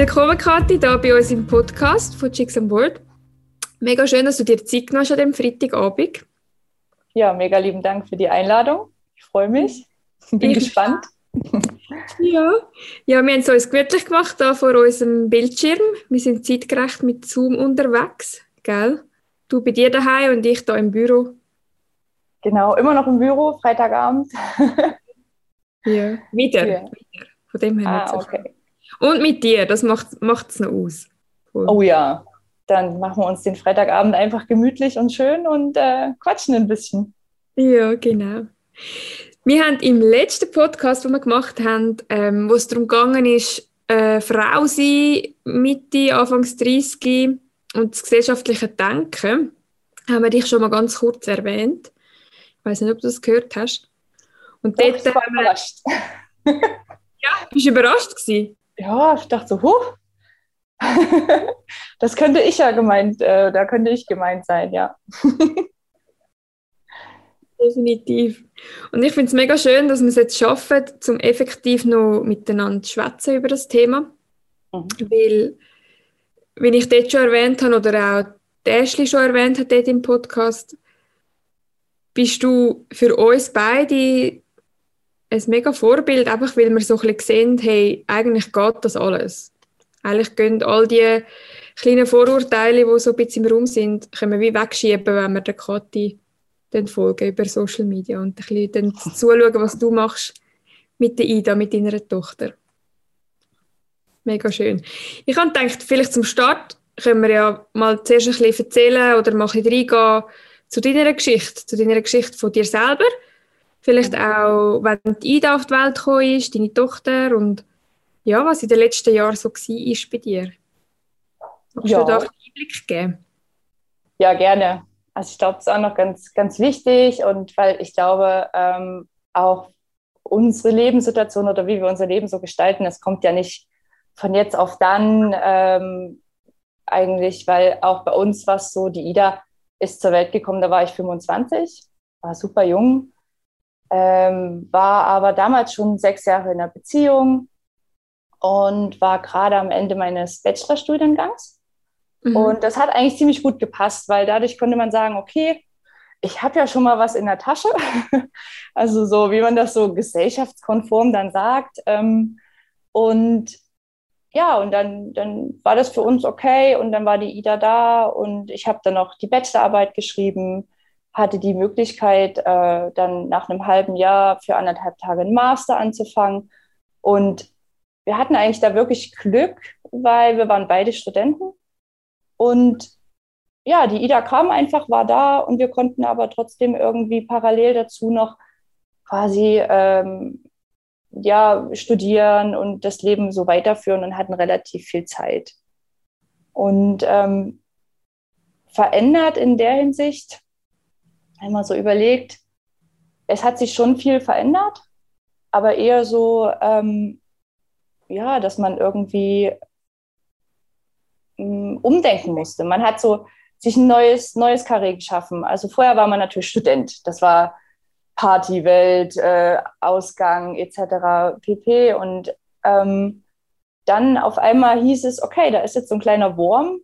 Willkommen, Kathi, hier bei uns im Podcast von Chicks on Board. Mega schön, dass du dir Zeit genommen hast an dem Freitagabend. Ja, mega lieben Dank für die Einladung. Ich freue mich. Bin ich gespannt. ja. ja, wir haben es uns gemütlich gemacht hier vor unserem Bildschirm. Wir sind zeitgerecht mit Zoom unterwegs, gell? Du bei dir daheim und ich hier im Büro. Genau, immer noch im Büro, Freitagabend. ja, wieder. Ja. wieder. Von dem her ah, okay. Und mit dir, das macht es noch aus. Cool. Oh ja, dann machen wir uns den Freitagabend einfach gemütlich und schön und äh, quatschen ein bisschen. Ja, genau. Wir haben im letzten Podcast, den wir gemacht haben, ähm, wo es darum gegangen ist, äh, Frau sein, Mitte, Anfangs 30 und das gesellschaftliche Denken, haben wir dich schon mal ganz kurz erwähnt. Ich weiß nicht, ob du das gehört hast. Und Doch, dort, ich war überrascht. ja, bist du überrascht gewesen? Ja, ich dachte so, huh, das könnte ich ja gemeint, äh, da könnte ich gemeint sein, ja. Definitiv. Und ich finde es mega schön, dass wir es jetzt schaffen, zum effektiv noch miteinander zu schwätzen über das Thema. Mhm. Weil, wie ich dort schon erwähnt habe, oder auch Ashley schon erwähnt hat dort im Podcast, bist du für uns beide ein mega Vorbild, einfach weil wir so ein bisschen sehen, hey, eigentlich geht das alles. Eigentlich gehen all die kleinen Vorurteile, die so ein bisschen im Raum sind, können wir wie wegschieben, wenn wir der Kathi dann folgen über Social Media und ein bisschen dann zuschauen, was du machst mit der Ida, mit deiner Tochter. Mega schön. Ich habe gedacht, vielleicht zum Start können wir ja mal zuerst ein bisschen erzählen oder mal ein bisschen reingehen zu deiner Geschichte, zu deiner Geschichte von dir selber. Vielleicht auch, wenn die Ida auf die Welt gekommen ist, deine Tochter und ja, was in den letzten Jahren so war bei dir. Magst ja. du da einen Einblick geben? Ja, gerne. Also ich glaube, das ist auch noch ganz, ganz wichtig und weil ich glaube, ähm, auch unsere Lebenssituation oder wie wir unser Leben so gestalten, das kommt ja nicht von jetzt auf dann ähm, eigentlich, weil auch bei uns war es so, die Ida ist zur Welt gekommen, da war ich 25, war super jung, ähm, war aber damals schon sechs Jahre in einer Beziehung und war gerade am Ende meines Bachelorstudiengangs. Mhm. Und das hat eigentlich ziemlich gut gepasst, weil dadurch konnte man sagen, okay, ich habe ja schon mal was in der Tasche. also so, wie man das so gesellschaftskonform dann sagt. Ähm, und ja, und dann, dann war das für uns okay und dann war die Ida da und ich habe dann noch die Bachelorarbeit geschrieben, hatte die Möglichkeit, äh, dann nach einem halben Jahr für anderthalb Tage einen Master anzufangen. Und wir hatten eigentlich da wirklich Glück, weil wir waren beide Studenten und ja, die Ida kam einfach, war da und wir konnten aber trotzdem irgendwie parallel dazu noch quasi ähm, ja, studieren und das Leben so weiterführen und hatten relativ viel Zeit. Und ähm, verändert in der Hinsicht, einmal so überlegt, es hat sich schon viel verändert, aber eher so, ähm, ja, dass man irgendwie ähm, umdenken musste. Man hat so sich ein neues, neues Karree geschaffen. Also vorher war man natürlich Student. Das war Partywelt, äh, Ausgang etc. pp. Und ähm, dann auf einmal hieß es, okay, da ist jetzt so ein kleiner Wurm,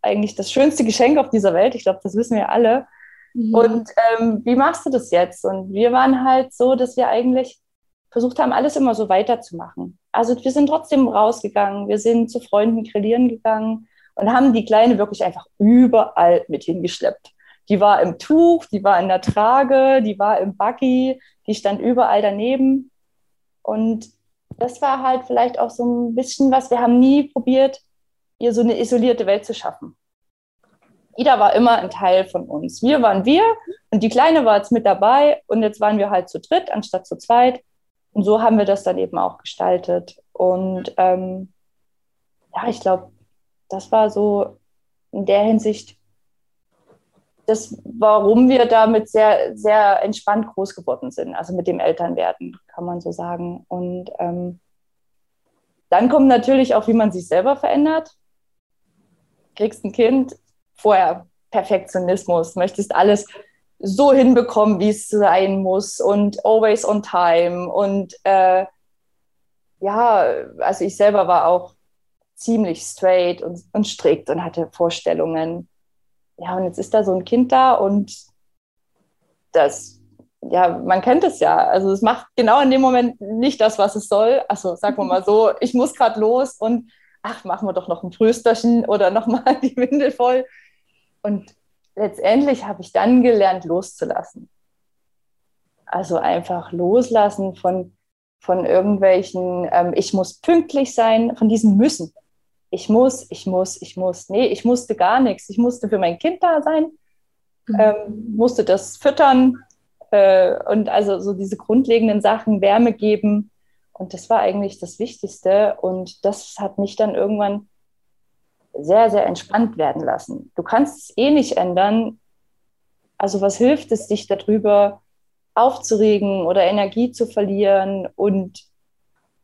eigentlich das schönste Geschenk auf dieser Welt. Ich glaube, das wissen wir alle. Mhm. Und ähm, wie machst du das jetzt? Und wir waren halt so, dass wir eigentlich versucht haben, alles immer so weiterzumachen. Also wir sind trotzdem rausgegangen, wir sind zu Freunden grillieren gegangen, und haben die Kleine wirklich einfach überall mit hingeschleppt. Die war im Tuch, die war in der Trage, die war im Buggy, die stand überall daneben. Und das war halt vielleicht auch so ein bisschen was, wir haben nie probiert, ihr so eine isolierte Welt zu schaffen. Ida war immer ein Teil von uns. Wir waren wir und die Kleine war jetzt mit dabei und jetzt waren wir halt zu dritt anstatt zu zweit. Und so haben wir das dann eben auch gestaltet. Und ähm, ja, ich glaube, das war so in der Hinsicht das, warum wir damit sehr, sehr entspannt groß geworden sind, also mit dem Elternwerden, kann man so sagen. Und ähm, dann kommt natürlich auch, wie man sich selber verändert. Kriegst ein Kind, vorher Perfektionismus, möchtest alles so hinbekommen, wie es sein muss und always on time. Und äh, ja, also ich selber war auch ziemlich straight und, und strikt und hatte Vorstellungen. Ja, und jetzt ist da so ein Kind da und das, ja, man kennt es ja. Also es macht genau in dem Moment nicht das, was es soll. Also sagen wir mal so, ich muss gerade los und ach, machen wir doch noch ein Trösterchen oder nochmal die Windel voll. Und letztendlich habe ich dann gelernt, loszulassen. Also einfach loslassen von, von irgendwelchen, ähm, ich muss pünktlich sein, von diesem Müssen. Ich muss, ich muss, ich muss. Nee, ich musste gar nichts. Ich musste für mein Kind da sein, mhm. ähm, musste das füttern äh, und also so diese grundlegenden Sachen, Wärme geben. Und das war eigentlich das Wichtigste. Und das hat mich dann irgendwann sehr, sehr entspannt werden lassen. Du kannst es eh nicht ändern. Also was hilft es, dich darüber aufzuregen oder Energie zu verlieren. Und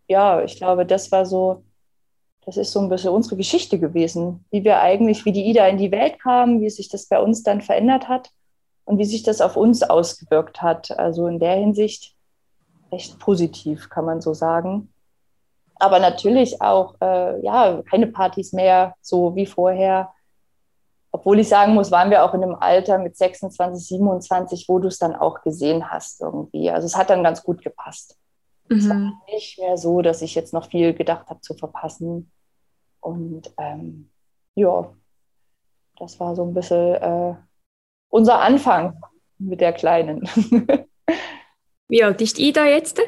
ja, ich glaube, das war so, das ist so ein bisschen unsere Geschichte gewesen, wie wir eigentlich, wie die Ida in die Welt kam, wie sich das bei uns dann verändert hat und wie sich das auf uns ausgewirkt hat. Also in der Hinsicht recht positiv, kann man so sagen. Aber natürlich auch, äh, ja, keine Partys mehr, so wie vorher obwohl ich sagen muss, waren wir auch in einem Alter mit 26, 27, wo du es dann auch gesehen hast irgendwie. Also es hat dann ganz gut gepasst. Mhm. Es war nicht mehr so, dass ich jetzt noch viel gedacht habe zu verpassen. Und ähm, ja, das war so ein bisschen äh, unser Anfang mit der Kleinen. Wie alt ist Ida jetzt?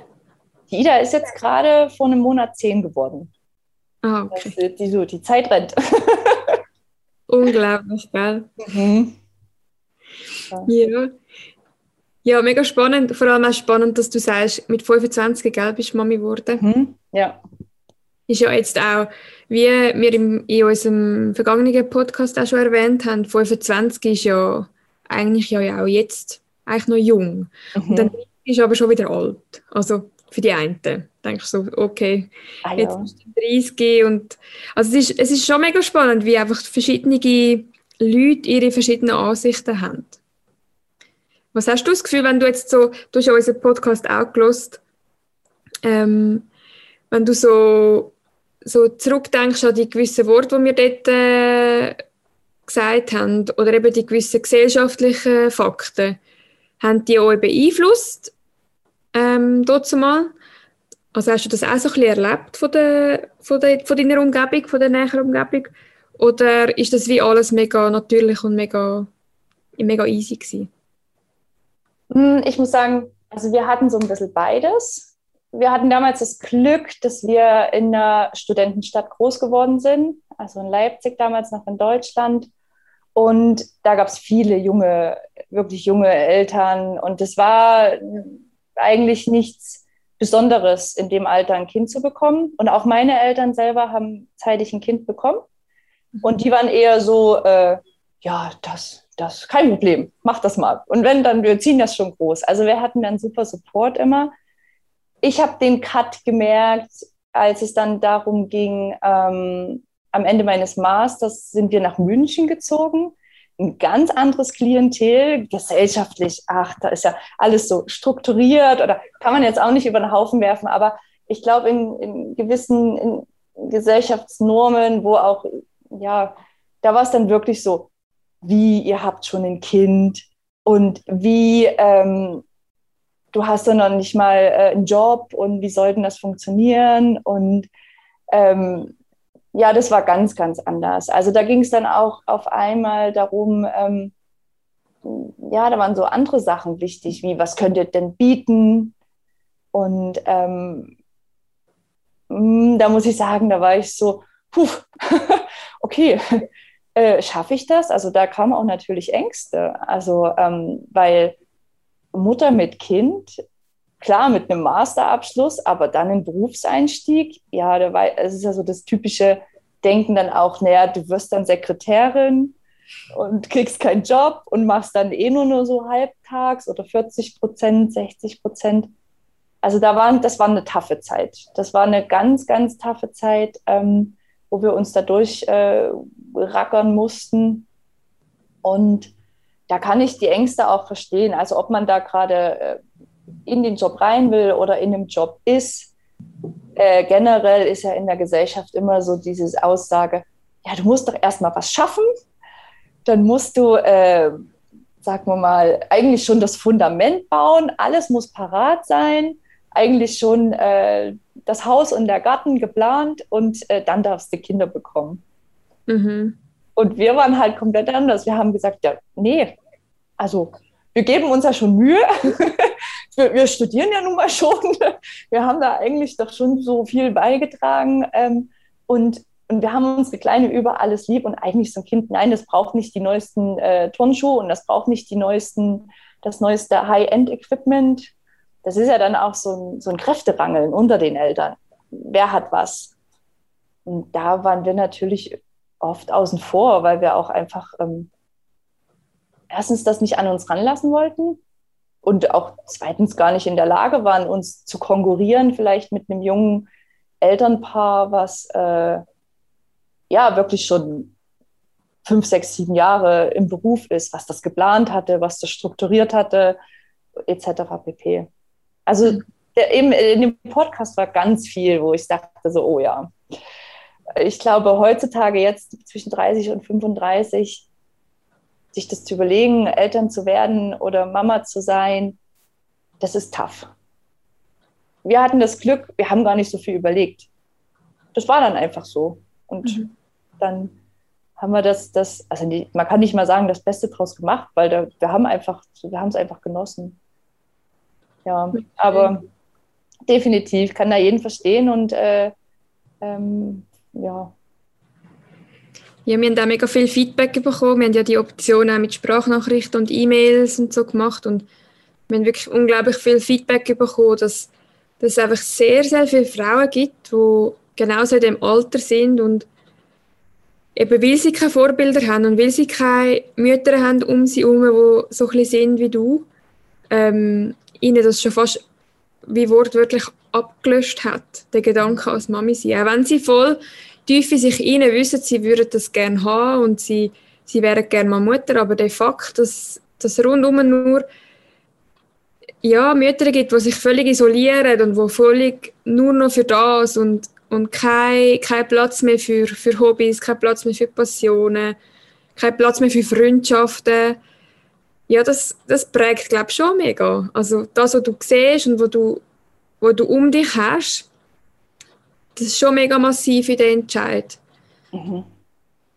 Die Ida ist jetzt gerade vor einem Monat zehn geworden. Ah, okay. Das, die, so, die Zeit rennt. Unglaublich, gell? Mhm. Ja. ja. mega spannend. Vor allem auch spannend, dass du sagst, mit 25 gell, bist Mami geworden. Mhm. Ja. Ist ja jetzt auch, wie wir im, in unserem vergangenen Podcast auch schon erwähnt haben, 25 ist ja eigentlich ja auch jetzt eigentlich noch jung. Mhm. Und dann ist aber schon wieder alt. Also für die einen. Denkst du so, okay, ah, ja. jetzt musst du 30 und also es ist, es ist schon mega spannend, wie einfach verschiedene Leute ihre verschiedenen Ansichten haben. Was hast du das Gefühl, wenn du jetzt so, du hast ja unseren Podcast auch gelost, ähm, wenn du so, so zurückdenkst an die gewissen Worte, die wir dort äh, gesagt haben, oder eben die gewissen gesellschaftlichen Fakten, haben die euch beeinflusst ähm, dort mal? Also hast du das auch so ein bisschen erlebt von, der, von, der, von deiner Umgebung, von der näheren Umgebung? Oder ist das wie alles mega natürlich und mega, mega easy gewesen? Hm, ich muss sagen, also wir hatten so ein bisschen beides. Wir hatten damals das Glück, dass wir in einer Studentenstadt groß geworden sind, also in Leipzig damals noch in Deutschland. Und da gab es viele junge, wirklich junge Eltern. Und es war eigentlich nichts Besonderes, in dem Alter ein Kind zu bekommen. Und auch meine Eltern selber haben zeitig ein Kind bekommen. Und die waren eher so, äh, ja, das, das, kein Problem, mach das mal. Und wenn, dann, wir ziehen das schon groß. Also wir hatten dann super Support immer. Ich habe den Cut gemerkt, als es dann darum ging, ähm, am Ende meines Masters sind wir nach München gezogen ein ganz anderes Klientel, gesellschaftlich, ach, da ist ja alles so strukturiert oder kann man jetzt auch nicht über den Haufen werfen, aber ich glaube, in, in, gewissen in Gesellschaftsnormen, wo auch, ja, da war es dann wirklich so, wie ihr habt schon ein Kind und wie ähm, du hast dann noch nicht mal äh, einen Job und wie soll denn das funktionieren und ähm, ja, das war ganz, ganz anders. Also da ging es dann auch auf einmal darum, ähm, ja, da waren so andere Sachen wichtig, wie was könnt ihr denn bieten? Und ähm, hm, da muss ich sagen, da war ich so, puh, okay, äh, schaffe ich das? Also da kamen auch natürlich Ängste. Also, ähm, weil Mutter mit Kind klar mit einem Masterabschluss, aber dann ein Berufseinstieg, ja, da war, es ist ja so das typische Denken dann auch, naja, du wirst dann Sekretärin und kriegst keinen Job und machst dann eh nur, nur so halbtags oder 40 Prozent, 60 Prozent. Also da waren, das war eine taffe Zeit. Das war eine ganz, ganz taffe Zeit, ähm, wo wir uns dadurch äh, rackern mussten. Und da kann ich die Ängste auch verstehen. Also ob man da gerade äh, in den Job rein will oder in dem Job ist. äh, generell ist ja in der Gesellschaft immer so diese Aussage, ja, du musst doch erstmal was schaffen, dann musst du, äh, sagen wir mal, eigentlich schon das Fundament bauen, alles muss parat sein, eigentlich schon äh, das Haus und der Garten geplant und äh, dann darfst du Kinder bekommen. Mhm. Und wir waren halt komplett anders. Wir haben gesagt, ja, nee, also wir geben uns ja schon Mühe. wir, wir, studieren ja nun mal schon. Wir haben da eigentlich doch schon so viel beigetragen. Ähm, und, und wir haben unsere Kleine über alles lieb. Und eigentlich so ein Kind, nein, das braucht nicht die neuesten äh, Turnschuhe und das braucht nicht die neuesten, das neueste High-End-Equipment. Das ist ja dann auch so ein, so ein Kräfterangeln unter den Eltern. Wer hat was? Und da waren wir natürlich oft außen vor, weil wir auch einfach ähm, erstens das nicht an uns ranlassen wollten und auch zweitens gar nicht in der Lage waren, uns zu konkurrieren, vielleicht mit einem jungen Elternpaar, was äh, ja wirklich schon fünf, sechs, sieben Jahre im Beruf ist, was das geplant hatte, was das strukturiert hatte, etc. pp. Also mhm. der, eben in dem Podcast war ganz viel, wo ich dachte so, oh ja. Ich glaube, heutzutage jetzt zwischen 30 und 35 sich das zu überlegen, Eltern zu werden oder Mama zu sein, das ist tough. Wir hatten das Glück, wir haben gar nicht so viel überlegt. Das war dann einfach so. Und mhm. dann haben wir das, das also die, man kann nicht mal sagen, das Beste draus gemacht, weil da, wir haben einfach, wir haben es einfach genossen. Ja, aber definitiv kann da jeden verstehen und äh, ähm, ja, ja, wir haben da mega viel Feedback bekommen. Wir haben ja die Option auch mit Sprachnachrichten und E-Mails und so gemacht und wir haben wirklich unglaublich viel Feedback bekommen, dass, dass es einfach sehr, sehr viele Frauen gibt, die genauso in dem Alter sind und eben weil sie keine Vorbilder haben und weil sie keine Mütter haben um sie herum, die so ein sind wie du, ähm, ihnen das schon fast wie wortwörtlich abgelöscht hat, der Gedanke als Mami sein. Auch wenn sie voll tief in sich hinein wissen, sie würden das gerne haben und sie, sie wären gerne mal Mutter, aber de facto, dass, dass rundum nur ja, Mütter gibt, die sich völlig isolieren und die völlig nur noch für das und, und kein, kein Platz mehr für, für Hobbys, kein Platz mehr für Passionen, kein Platz mehr für Freundschaften. Ja, das, das prägt, glaube ich, schon mega. Also das, was du siehst und was du, was du um dich hast, das ist schon mega massiv in der Entscheid. Mhm.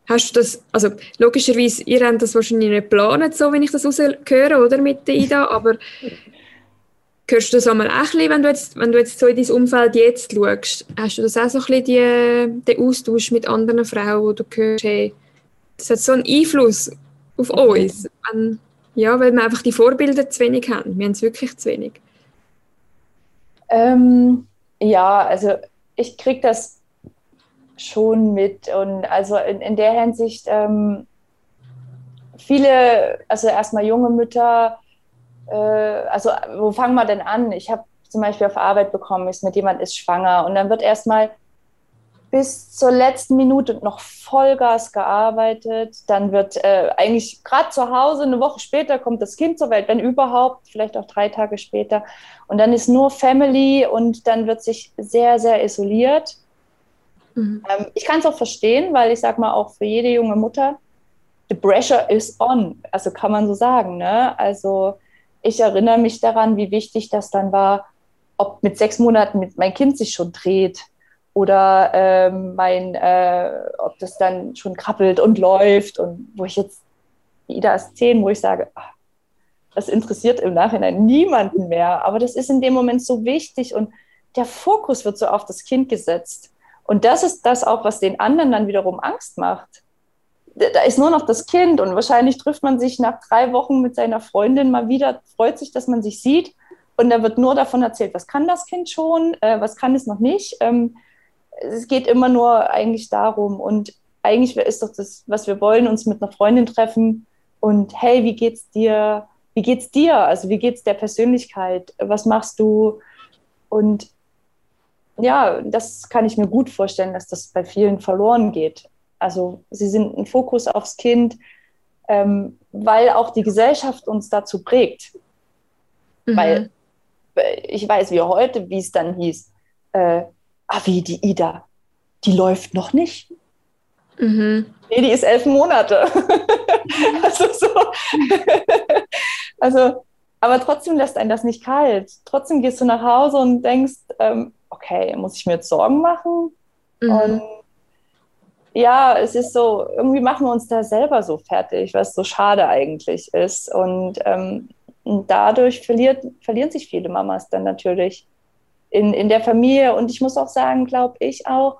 Hast du das, also logischerweise, ihr habt das wahrscheinlich nicht geplant, so wenn ich das rausgehöre, oder, mit der Ida, aber hörst du das einmal auch wenn du jetzt, wenn du jetzt so in dein Umfeld jetzt schaust, hast du das auch so ein bisschen die, den Austausch mit anderen Frauen, wo du hörst, hey, das hat so einen Einfluss auf uns, wenn, ja, weil wir einfach die Vorbilder zu wenig haben, wir haben es wirklich zu wenig. Ähm, ja, also ich kriege das schon mit. Und also in, in der Hinsicht, ähm, viele, also erstmal junge Mütter, äh, also wo fangen wir denn an? Ich habe zum Beispiel auf Arbeit bekommen, ist mit jemand ist schwanger und dann wird erstmal bis zur letzten Minute noch Vollgas gearbeitet. Dann wird äh, eigentlich gerade zu Hause, eine Woche später kommt das Kind zur Welt, wenn überhaupt, vielleicht auch drei Tage später. Und dann ist nur Family und dann wird sich sehr, sehr isoliert. Mhm. Ähm, ich kann es auch verstehen, weil ich sage mal auch für jede junge Mutter, the pressure is on. Also kann man so sagen. Ne? Also ich erinnere mich daran, wie wichtig das dann war, ob mit sechs Monaten mein Kind sich schon dreht oder ähm, mein, äh, ob das dann schon krabbelt und läuft und wo ich jetzt, Ida ist wo ich sage, ach, das interessiert im Nachhinein niemanden mehr, aber das ist in dem Moment so wichtig und der Fokus wird so auf das Kind gesetzt. Und das ist das auch, was den anderen dann wiederum Angst macht. Da ist nur noch das Kind und wahrscheinlich trifft man sich nach drei Wochen mit seiner Freundin mal wieder, freut sich, dass man sich sieht und da wird nur davon erzählt, was kann das Kind schon, äh, was kann es noch nicht. Ähm, es geht immer nur eigentlich darum. Und eigentlich ist doch das, was wir wollen, uns mit einer Freundin treffen und hey, wie geht's dir? Wie geht's dir? Also wie geht's der Persönlichkeit? Was machst du? Und ja, das kann ich mir gut vorstellen, dass das bei vielen verloren geht. Also sie sind ein Fokus aufs Kind, ähm, weil auch die Gesellschaft uns dazu prägt. Mhm. Weil ich weiß wie heute, wie es dann hieß, äh, ah, wie die Ida, die läuft noch nicht. Mhm. Nee, die ist elf Monate. also so. also, aber trotzdem lässt einen das nicht kalt. Trotzdem gehst du nach Hause und denkst, ähm, okay, muss ich mir jetzt Sorgen machen? Mhm. Und ja, es ist so, irgendwie machen wir uns da selber so fertig, was so schade eigentlich ist. Und, ähm, und dadurch verliert, verlieren sich viele Mamas dann natürlich in, in der Familie. Und ich muss auch sagen, glaube ich auch,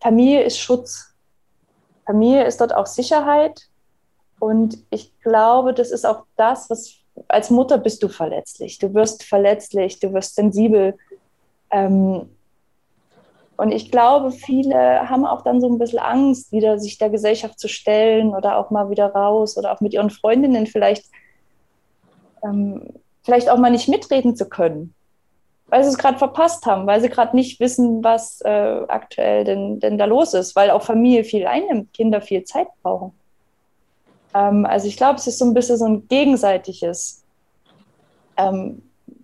Familie ist Schutz. Familie ist dort auch Sicherheit. Und ich glaube, das ist auch das, was als Mutter bist du verletzlich. Du wirst verletzlich, du wirst sensibel. Ähm, und ich glaube, viele haben auch dann so ein bisschen Angst, wieder sich der Gesellschaft zu stellen oder auch mal wieder raus oder auch mit ihren Freundinnen vielleicht, ähm, vielleicht auch mal nicht mitreden zu können weil sie es gerade verpasst haben, weil sie gerade nicht wissen, was äh, aktuell denn, denn da los ist, weil auch Familie viel einnimmt, Kinder viel Zeit brauchen. Ähm, also ich glaube, es ist so ein bisschen so ein gegenseitiges ähm,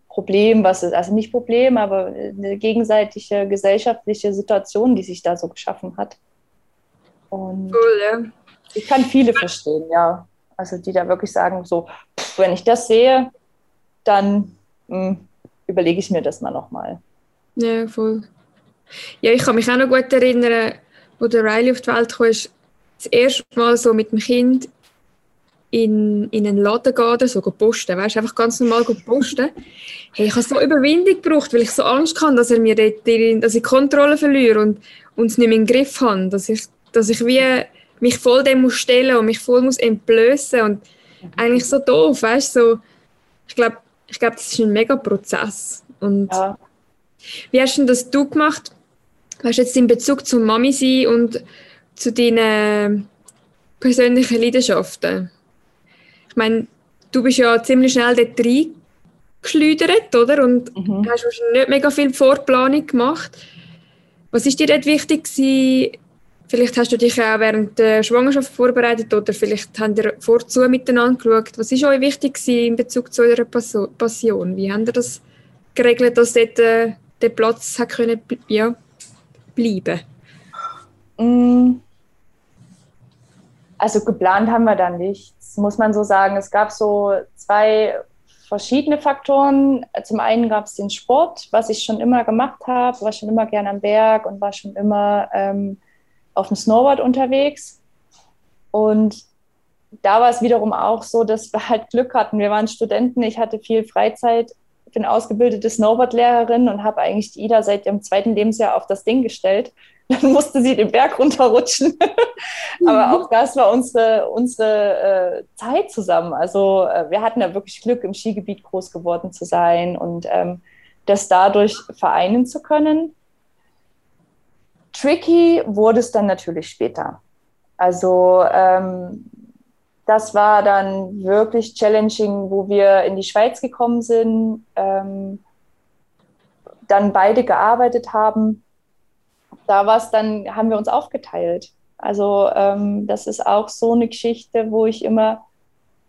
Problem, was ist, also nicht Problem, aber eine gegenseitige gesellschaftliche Situation, die sich da so geschaffen hat. Und cool, ja. ich kann viele verstehen, ja. Also die da wirklich sagen, so, wenn ich das sehe, dann mh, hm, überlege ich mir das mal nochmal. Ja, voll. Ja, ich kann mich auch noch gut erinnern, wo der Riley auf die Welt kam, ist das erste Mal so mit dem Kind in, in einen Laden gehen oder so posten, weißt einfach ganz normal posten. Hey, ich habe so Überwindung gebraucht, weil ich so Angst hatte, dass er mir dort, dass ich Kontrolle verliere und, und es nicht mehr im Griff habe, dass ich, dass ich wie mich voll dem muss stellen und mich voll muss entblößen und eigentlich so doof, weißt so, ich glaube, ich glaube, das ist ein mega Prozess. Und ja. wie hast denn das du gemacht? Was jetzt in Bezug zum Mami sein und zu deinen persönlichen Leidenschaften? Ich meine, du bist ja ziemlich schnell dort reingeschleudert, oder? Und mhm. hast wahrscheinlich nicht mega viel Vorplanung gemacht. Was ist dir dort wichtig gewesen, Vielleicht hast du dich auch während der Schwangerschaft vorbereitet oder vielleicht habt ihr vorzu miteinander geschaut. Was ist euch wichtig in Bezug zu eurer Passion? Wie habt ihr das geregelt, dass dort äh, der Platz hat können, ja, bleiben mm. Also geplant haben wir da nichts, muss man so sagen. Es gab so zwei verschiedene Faktoren. Zum einen gab es den Sport, was ich schon immer gemacht habe, war schon immer gerne am Berg und war schon immer... Ähm, auf dem Snowboard unterwegs. Und da war es wiederum auch so, dass wir halt Glück hatten. Wir waren Studenten, ich hatte viel Freizeit, bin ausgebildete Snowboardlehrerin und habe eigentlich die Ida seit ihrem zweiten Lebensjahr auf das Ding gestellt. Dann musste sie den Berg runterrutschen. Aber mhm. auch das war unsere, unsere äh, Zeit zusammen. Also äh, wir hatten da wirklich Glück, im Skigebiet groß geworden zu sein und ähm, das dadurch vereinen zu können. Tricky wurde es dann natürlich später. Also ähm, das war dann wirklich challenging, wo wir in die Schweiz gekommen sind, ähm, dann beide gearbeitet haben. Da war es dann, haben wir uns aufgeteilt. Also ähm, das ist auch so eine Geschichte, wo ich immer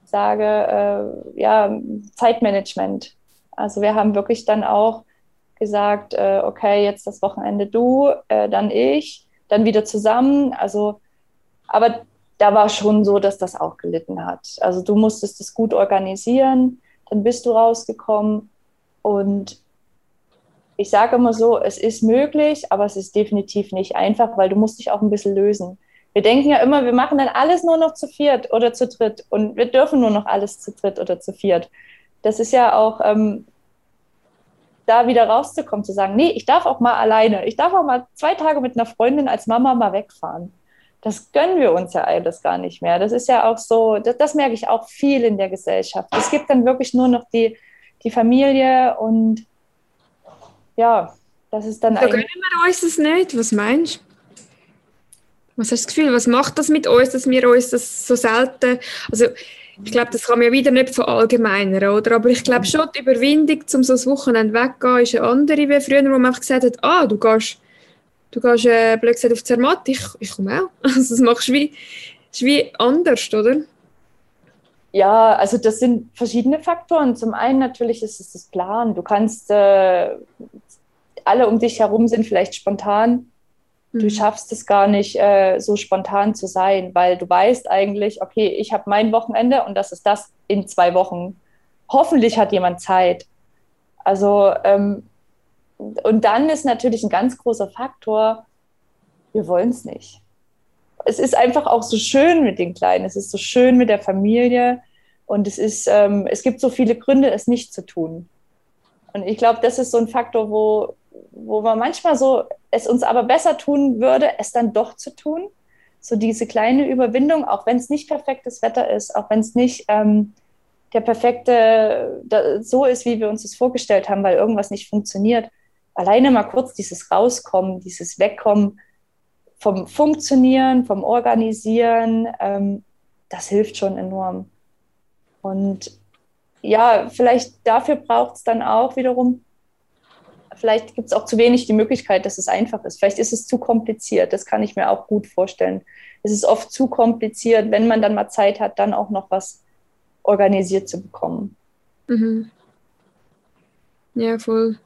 sage, äh, ja, Zeitmanagement. Also wir haben wirklich dann auch gesagt, äh, okay, jetzt das Wochenende du, äh, dann ich, dann wieder zusammen. Also, aber da war schon so, dass das auch gelitten hat. Also du musstest es gut organisieren, dann bist du rausgekommen und ich sage immer so, es ist möglich, aber es ist definitiv nicht einfach, weil du musst dich auch ein bisschen lösen. Wir denken ja immer, wir machen dann alles nur noch zu viert oder zu dritt und wir dürfen nur noch alles zu dritt oder zu viert. Das ist ja auch ähm, da wieder rauszukommen, zu sagen, nee, ich darf auch mal alleine, ich darf auch mal zwei Tage mit einer Freundin als Mama mal wegfahren. Das gönnen wir uns ja alles gar nicht mehr. Das ist ja auch so, das, das merke ich auch viel in der Gesellschaft. Es gibt dann wirklich nur noch die, die Familie und ja, das ist dann. Da gönnen wir uns das nicht. Was meinst du? Was hast du das Gefühl, was macht das mit uns, dass wir uns das so selten. Also, ich glaube, das kann man ja wieder nicht verallgemeinern, oder? Aber ich glaube schon, die Überwindung, um so ein Wochenende weggehen, ist eine andere wie früher, wo man einfach gesagt hat, ah, du gehst, du gehst äh, blöd gesagt, auf Zermatt, ich, ich komme auch. Also das machst du wie, ist wie anders, oder? Ja, also das sind verschiedene Faktoren. Zum einen natürlich ist es das Plan. Du kannst, äh, alle um dich herum sind vielleicht spontan. Du mhm. schaffst es gar nicht, äh, so spontan zu sein, weil du weißt eigentlich, okay, ich habe mein Wochenende und das ist das in zwei Wochen. Hoffentlich hat jemand Zeit. Also, ähm, und dann ist natürlich ein ganz großer Faktor, wir wollen es nicht. Es ist einfach auch so schön mit den Kleinen, es ist so schön mit der Familie und es, ist, ähm, es gibt so viele Gründe, es nicht zu tun. Und ich glaube, das ist so ein Faktor, wo, wo man manchmal so es uns aber besser tun würde, es dann doch zu tun. So diese kleine Überwindung, auch wenn es nicht perfektes Wetter ist, auch wenn es nicht ähm, der perfekte da, so ist, wie wir uns das vorgestellt haben, weil irgendwas nicht funktioniert. Alleine mal kurz dieses Rauskommen, dieses Wegkommen vom Funktionieren, vom Organisieren, ähm, das hilft schon enorm. Und ja, vielleicht dafür braucht es dann auch wiederum, vielleicht gibt es auch zu wenig die Möglichkeit, dass es einfach ist. Vielleicht ist es zu kompliziert, das kann ich mir auch gut vorstellen. Es ist oft zu kompliziert, wenn man dann mal Zeit hat, dann auch noch was organisiert zu bekommen. Mhm. Ja, voll.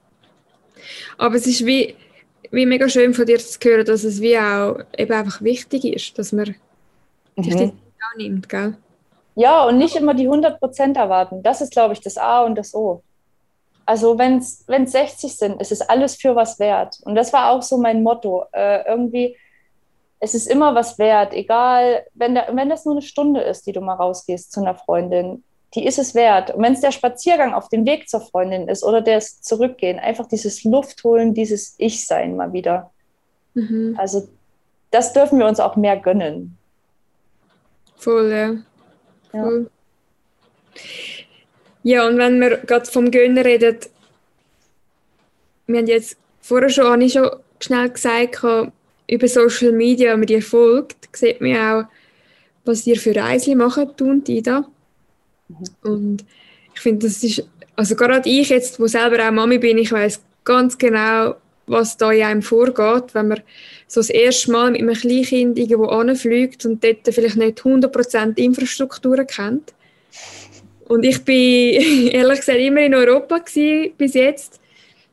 Aber es ist wie, wie mega schön von dir zu hören, dass es wie auch eben einfach wichtig ist, dass man mhm. sich die Zeit nimmt, gell? Ja, und nicht immer die 100 Prozent erwarten. Das ist, glaube ich, das A und das O. Also wenn es 60 sind, ist es alles für was wert. Und das war auch so mein Motto. Äh, irgendwie, es ist immer was wert, egal, wenn, da, wenn das nur eine Stunde ist, die du mal rausgehst zu einer Freundin, die ist es wert. Und wenn es der Spaziergang auf dem Weg zur Freundin ist oder das Zurückgehen, einfach dieses Luft holen, dieses Ich-Sein mal wieder. Mhm. Also das dürfen wir uns auch mehr gönnen. Voll, ja. Cool. Ja, und wenn wir gerade vom Gönnen reden, wir haben jetzt vorher schon, habe ich schon schnell gesagt, über Social Media, wenn man dir folgt, sieht man auch, was ihr für Reisen machen, du und Ida. Mhm. Und ich finde, das ist, also gerade ich jetzt, wo selber auch Mami bin, ich weiß ganz genau, was da in einem vorgeht, wenn man so das erste Mal mit einem Kleinkind irgendwo anfliegt und dort vielleicht nicht 100% Infrastrukturen kennt. Und ich bin ehrlich gesagt immer in Europa bis jetzt.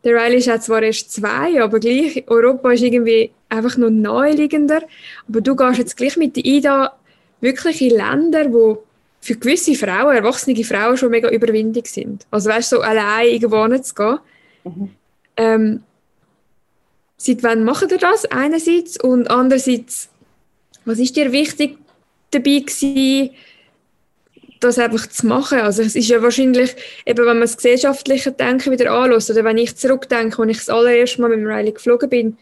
Der Riley ist auch zwar erst zwei, aber gleich, Europa ist irgendwie einfach noch naheliegender. Aber du gehst jetzt gleich mit der Ida wirklich in Länder, wo für gewisse Frauen, erwachsene Frauen, schon mega überwindig sind. Also weißt du, so allein irgendwo hinzugehen. Mhm. Ähm, Seit wann macht ihr das einerseits und andererseits, was ist dir wichtig dabei gewesen, das einfach zu machen? Also es ist ja wahrscheinlich, eben wenn man das gesellschaftliche Denken wieder anlässt oder wenn ich zurückdenke, als ich das allererste Mal mit dem Riley geflogen bin,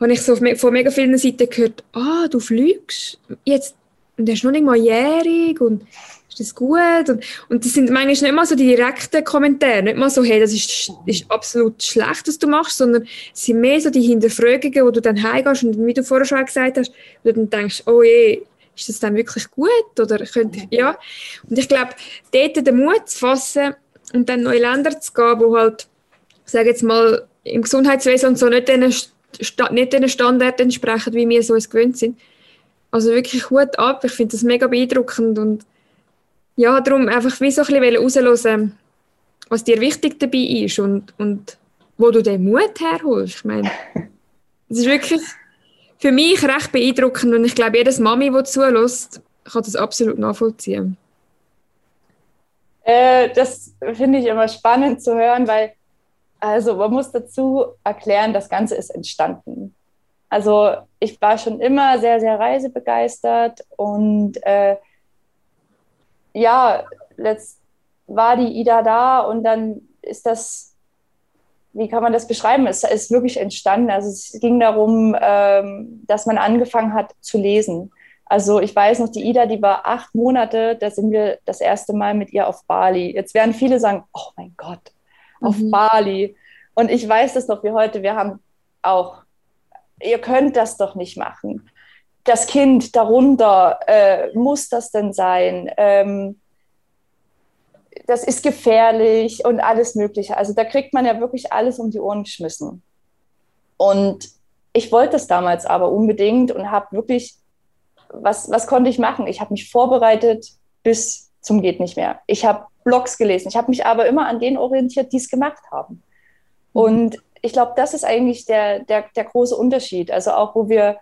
habe ich so von mega vielen Seiten gehört, ah, du fliegst jetzt, und du bist noch nicht mal jährig und ist das gut? Und, und das sind manchmal nicht mal so die direkten Kommentare, nicht mal so, hey, das ist, ist absolut schlecht, was du machst, sondern es sind mehr so die Hinterfragungen, wo du dann heimgehst und wie du vorher schon gesagt hast, wo du dann denkst, oh je, ist das dann wirklich gut? Oder könnte ich, ja. Und ich glaube, dort den Mut zu fassen und dann neue Länder zu gehen, wo halt, sage jetzt mal, im Gesundheitswesen und so nicht den, nicht den Standards entsprechen, wie wir so es gewöhnt sind. Also wirklich Hut ab, ich finde das mega beeindruckend und ja, darum einfach wie so ein bisschen raushören, was dir wichtig dabei ist und, und wo du den Mut herholst. Ich meine, es ist wirklich für mich recht beeindruckend und ich glaube, jedes Mami, die zulässt, kann das absolut nachvollziehen. Äh, das finde ich immer spannend zu hören, weil also man muss dazu erklären, das Ganze ist entstanden. Also ich war schon immer sehr, sehr reisebegeistert und äh, ja, letzt war die Ida da und dann ist das, wie kann man das beschreiben? Es ist wirklich entstanden. Also es ging darum, ähm, dass man angefangen hat zu lesen. Also ich weiß noch, die Ida, die war acht Monate, da sind wir das erste Mal mit ihr auf Bali. Jetzt werden viele sagen, oh mein Gott, auf mhm. Bali. Und ich weiß das noch wie heute, wir haben auch, ihr könnt das doch nicht machen das Kind darunter, äh, muss das denn sein? Ähm, das ist gefährlich und alles Mögliche. Also da kriegt man ja wirklich alles um die Ohren geschmissen. Und ich wollte es damals aber unbedingt und habe wirklich, was, was konnte ich machen? Ich habe mich vorbereitet bis zum geht nicht mehr. Ich habe Blogs gelesen. Ich habe mich aber immer an denen orientiert, die es gemacht haben. Mhm. Und ich glaube, das ist eigentlich der, der, der große Unterschied. Also auch, wo wir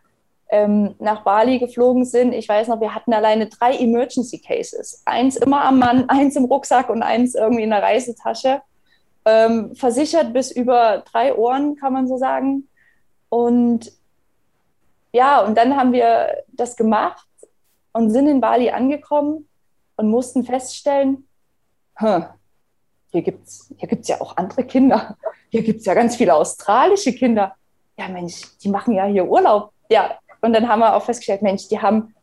ähm, nach Bali geflogen sind, ich weiß noch, wir hatten alleine drei Emergency Cases. Eins immer am Mann, eins im Rucksack und eins irgendwie in der Reisetasche. Ähm, versichert bis über drei Ohren, kann man so sagen. Und ja, und dann haben wir das gemacht und sind in Bali angekommen und mussten feststellen, hier gibt es hier gibt's ja auch andere Kinder. Hier gibt es ja ganz viele australische Kinder. Ja, Mensch, die machen ja hier Urlaub. Ja, und dann haben wir auch festgestellt, Mensch, die haben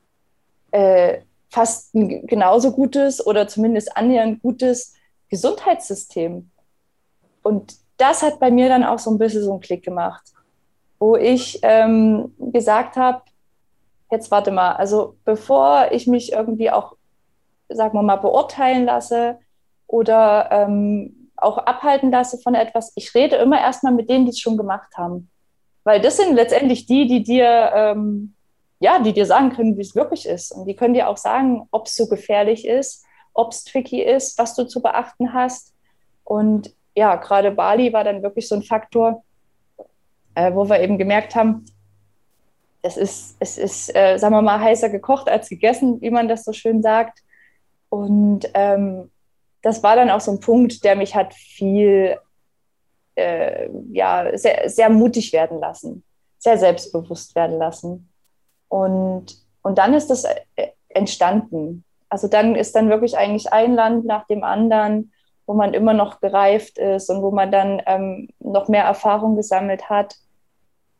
äh, fast ein genauso gutes oder zumindest annähernd gutes Gesundheitssystem. Und das hat bei mir dann auch so ein bisschen so einen Klick gemacht, wo ich ähm, gesagt habe, jetzt warte mal, also bevor ich mich irgendwie auch, sagen wir mal, beurteilen lasse, oder ähm, auch abhalten lasse von etwas, ich rede immer erstmal mit denen, die es schon gemacht haben. Weil das sind letztendlich die, die dir, ähm, ja, die dir sagen können, wie es wirklich ist. Und die können dir auch sagen, ob es so gefährlich ist, ob es tricky ist, was du zu beachten hast. Und ja, gerade Bali war dann wirklich so ein Faktor, äh, wo wir eben gemerkt haben, es ist, es ist äh, sagen wir mal, heißer gekocht als gegessen, wie man das so schön sagt. Und ähm, das war dann auch so ein Punkt, der mich hat viel, äh, ja, sehr, sehr mutig werden lassen, sehr selbstbewusst werden lassen. Und, und dann ist das äh, entstanden. Also dann ist dann wirklich eigentlich ein Land nach dem anderen, wo man immer noch gereift ist und wo man dann ähm, noch mehr Erfahrung gesammelt hat.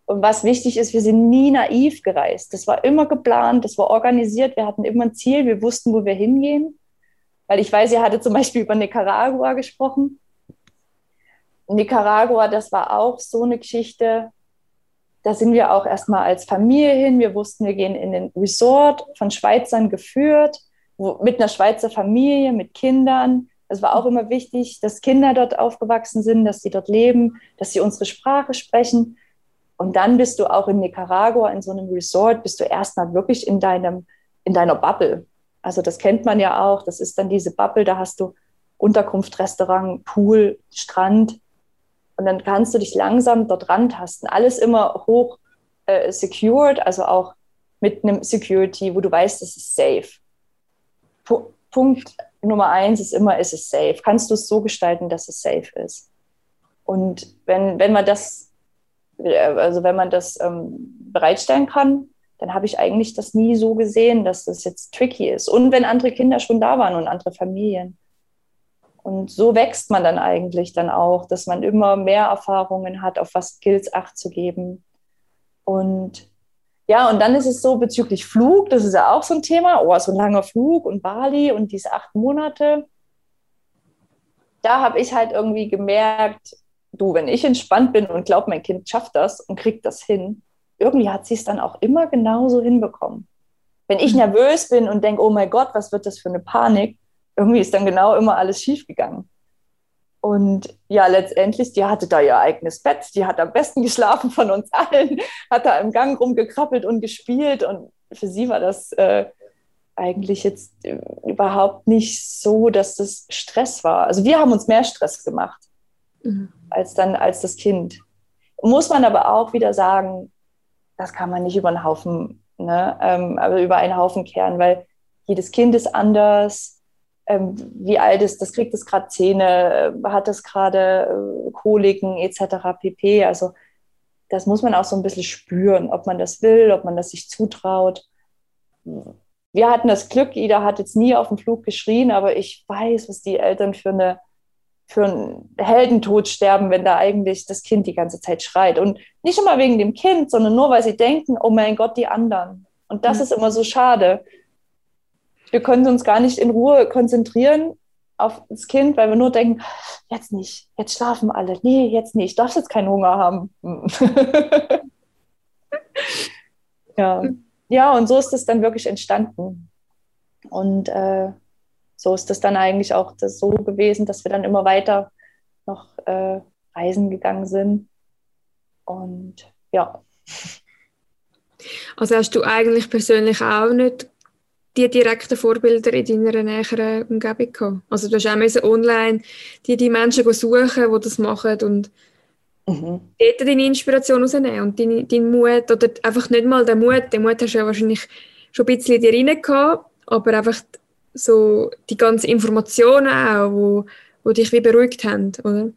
Und was wichtig ist, wir sind nie naiv gereist. Das war immer geplant, das war organisiert, wir hatten immer ein Ziel, wir wussten, wo wir hingehen. Weil ich weiß, ihr hattet zum Beispiel über Nicaragua gesprochen. Nicaragua, das war auch so eine Geschichte. Da sind wir auch erstmal als Familie hin. Wir wussten, wir gehen in den Resort von Schweizern geführt, wo, mit einer Schweizer Familie, mit Kindern. Es war auch immer wichtig, dass Kinder dort aufgewachsen sind, dass sie dort leben, dass sie unsere Sprache sprechen. Und dann bist du auch in Nicaragua in so einem Resort, bist du erstmal wirklich in deinem, in deiner Bubble. Also das kennt man ja auch. Das ist dann diese Bubble, da hast du Unterkunft, Restaurant, Pool, Strand. Und dann kannst du dich langsam dort rantasten. Alles immer hoch äh, secured, also auch mit einem Security, wo du weißt, es ist safe. P Punkt Nummer eins ist immer, ist es safe. Kannst du es so gestalten, dass es safe ist? Und wenn, wenn man das, äh, also wenn man das ähm, bereitstellen kann, dann habe ich eigentlich das nie so gesehen, dass das jetzt tricky ist. Und wenn andere Kinder schon da waren und andere Familien. Und so wächst man dann eigentlich dann auch, dass man immer mehr Erfahrungen hat, auf was gilt es Acht zu geben. Und ja, und dann ist es so bezüglich Flug, das ist ja auch so ein Thema. Oh, so ein langer Flug und Bali und diese acht Monate. Da habe ich halt irgendwie gemerkt, du, wenn ich entspannt bin und glaube, mein Kind schafft das und kriegt das hin, irgendwie hat sie es dann auch immer genauso hinbekommen. Wenn ich mhm. nervös bin und denke, oh mein Gott, was wird das für eine Panik, irgendwie ist dann genau immer alles schiefgegangen. Und ja, letztendlich, die hatte da ihr eigenes Bett, die hat am besten geschlafen von uns allen, hat da im Gang rumgekrabbelt und gespielt. Und für sie war das äh, eigentlich jetzt äh, überhaupt nicht so, dass das Stress war. Also wir haben uns mehr Stress gemacht mhm. als dann als das Kind. Muss man aber auch wieder sagen, das kann man nicht über einen Haufen, ne, ähm, aber über einen Haufen kehren, weil jedes Kind ist anders. Ähm, wie alt ist das? Kriegt es gerade Zähne? Äh, hat das gerade äh, Koliken etc. pp. Also das muss man auch so ein bisschen spüren, ob man das will, ob man das sich zutraut. Wir hatten das Glück, Ida hat jetzt nie auf dem Flug geschrien, aber ich weiß, was die Eltern für eine für einen Heldentod sterben, wenn da eigentlich das Kind die ganze Zeit schreit. Und nicht immer wegen dem Kind, sondern nur, weil sie denken, oh mein Gott, die anderen. Und das mhm. ist immer so schade. Wir können uns gar nicht in Ruhe konzentrieren auf das Kind, weil wir nur denken, jetzt nicht, jetzt schlafen alle. Nee, jetzt nicht, ich darf jetzt keinen Hunger haben. ja. ja, und so ist es dann wirklich entstanden. Und äh, so ist das dann eigentlich auch das so gewesen, dass wir dann immer weiter noch äh, reisen gegangen sind. Und ja. Also hast du eigentlich persönlich auch nicht die direkten Vorbilder in deiner näheren Umgebung gehabt? Also du hast auch online die, die Menschen suchen, die das machen und mhm. dort deine Inspiration rausnehmen und deinen dein Mut oder einfach nicht mal den Mut, den Mut hast du ja wahrscheinlich schon ein bisschen in dir rein gehabt, aber einfach so die ganzen Informationen auch, wo, wo dich wie beruhigt haben, oder?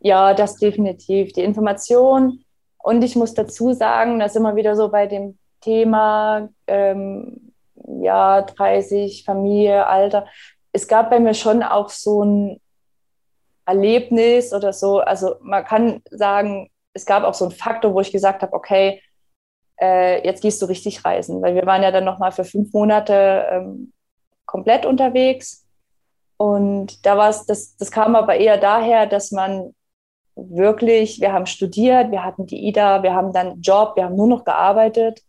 Ja, das definitiv. Die Information und ich muss dazu sagen, dass immer wieder so bei dem Thema ähm, ja 30 Familie Alter, es gab bei mir schon auch so ein Erlebnis oder so. Also man kann sagen, es gab auch so einen Faktor, wo ich gesagt habe, okay, äh, jetzt gehst du richtig reisen, weil wir waren ja dann noch mal für fünf Monate ähm, komplett unterwegs. Und da war es, das, das kam aber eher daher, dass man wirklich, wir haben studiert, wir hatten die IDA, wir haben dann Job, wir haben nur noch gearbeitet.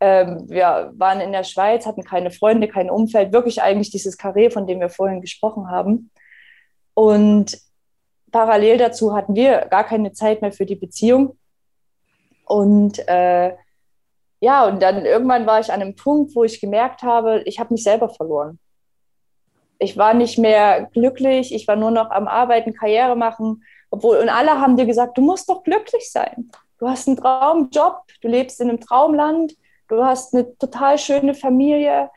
Ähm, wir waren in der Schweiz, hatten keine Freunde, kein Umfeld, wirklich eigentlich dieses Karree, von dem wir vorhin gesprochen haben. Und parallel dazu hatten wir gar keine Zeit mehr für die Beziehung. Und äh, ja, und dann irgendwann war ich an einem Punkt, wo ich gemerkt habe, ich habe mich selber verloren. Ich war nicht mehr glücklich, ich war nur noch am Arbeiten, Karriere machen, obwohl, und alle haben dir gesagt, du musst doch glücklich sein. Du hast einen Traumjob, du lebst in einem Traumland, du hast eine total schöne Familie.